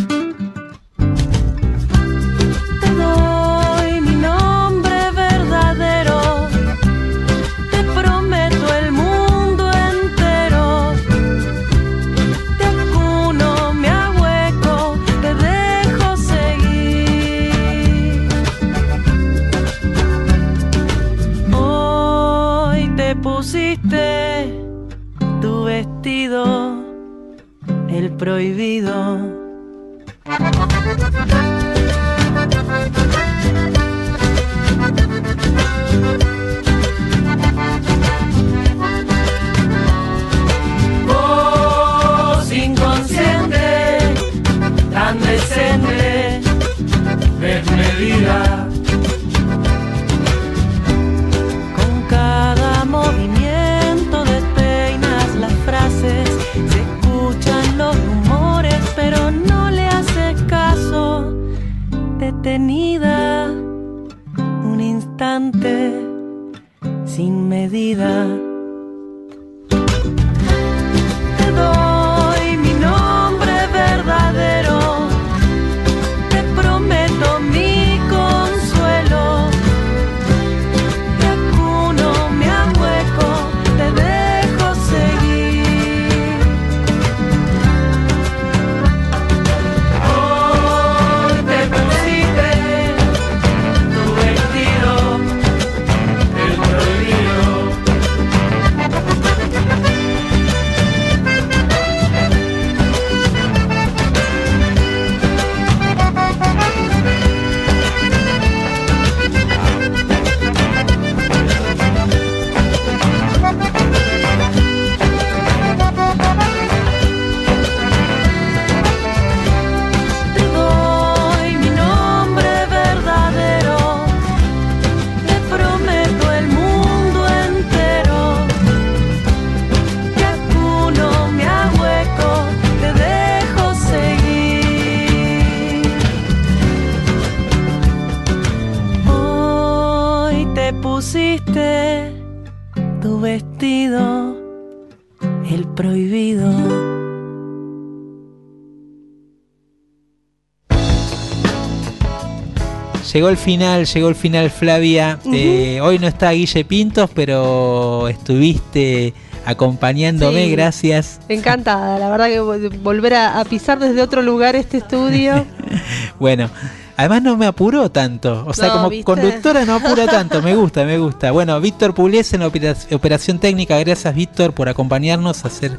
A: Llegó el final, llegó el final Flavia. Eh, hoy no está Guille Pintos, pero estuviste acompañándome,
B: Sí.
A: gracias.
B: Encantada, la verdad que vol- volver a, a pisar desde otro lugar este estudio. [LAUGHS]
A: Bueno, además no me apuró tanto. O sea,
B: No,
A: como
B: ¿viste?
A: conductora no apura tanto. Me gusta, me gusta. Bueno, Víctor Pugliese en la opera- operación técnica. Gracias, Víctor, por acompañarnos a hacer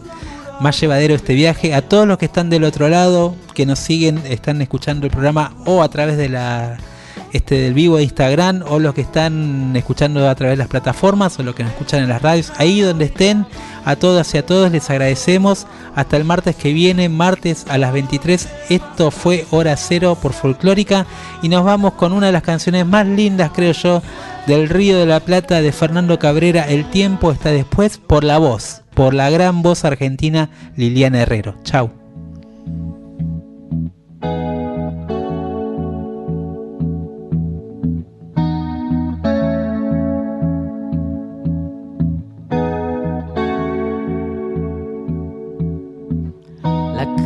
A: más llevadero este viaje. A todos los que están del otro lado, que nos siguen, están escuchando el programa o a través de la este del vivo de Instagram o los que están escuchando a través de las plataformas o los que nos escuchan en las radios, ahí donde estén, a todas y a todos les agradecemos. Hasta el martes que viene, martes a las 23. Esto fue Hora Cero por Folclórica y nos vamos con una de las canciones más lindas, creo yo, del Río de la Plata de Fernando Cabrera. El tiempo está después por la voz, por la gran voz argentina Liliana Herrero. Chau.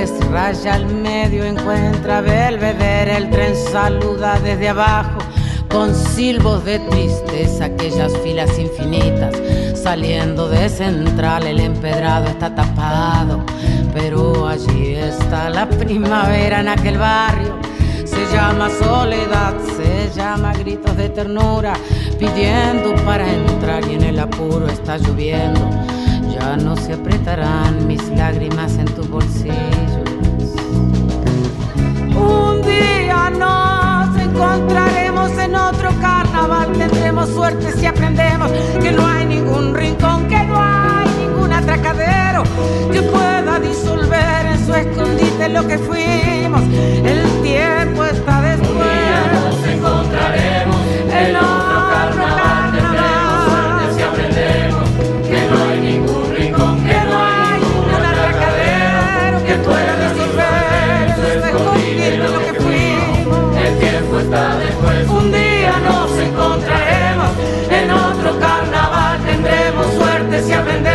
I: Yupes raya al medio, encuentra Belvedere, el tren saluda desde abajo con silbos de tristeza, aquellas filas infinitas saliendo de central, el empedrado está tapado, pero allí está la primavera en aquel barrio. Se llama soledad, se llama gritos de ternura, pidiendo para entrar y en el apuro está lloviendo. Ya no se apretarán mis lágrimas en tus bolsillos. Un día nos encontraremos en otro carnaval. Tendremos suerte si aprendemos que no hay ningún rincón, que no hay ningún atracadero que pueda disolver en su escondite lo que fuimos. El tiempo está después. nos encontraremos en otro iglesia.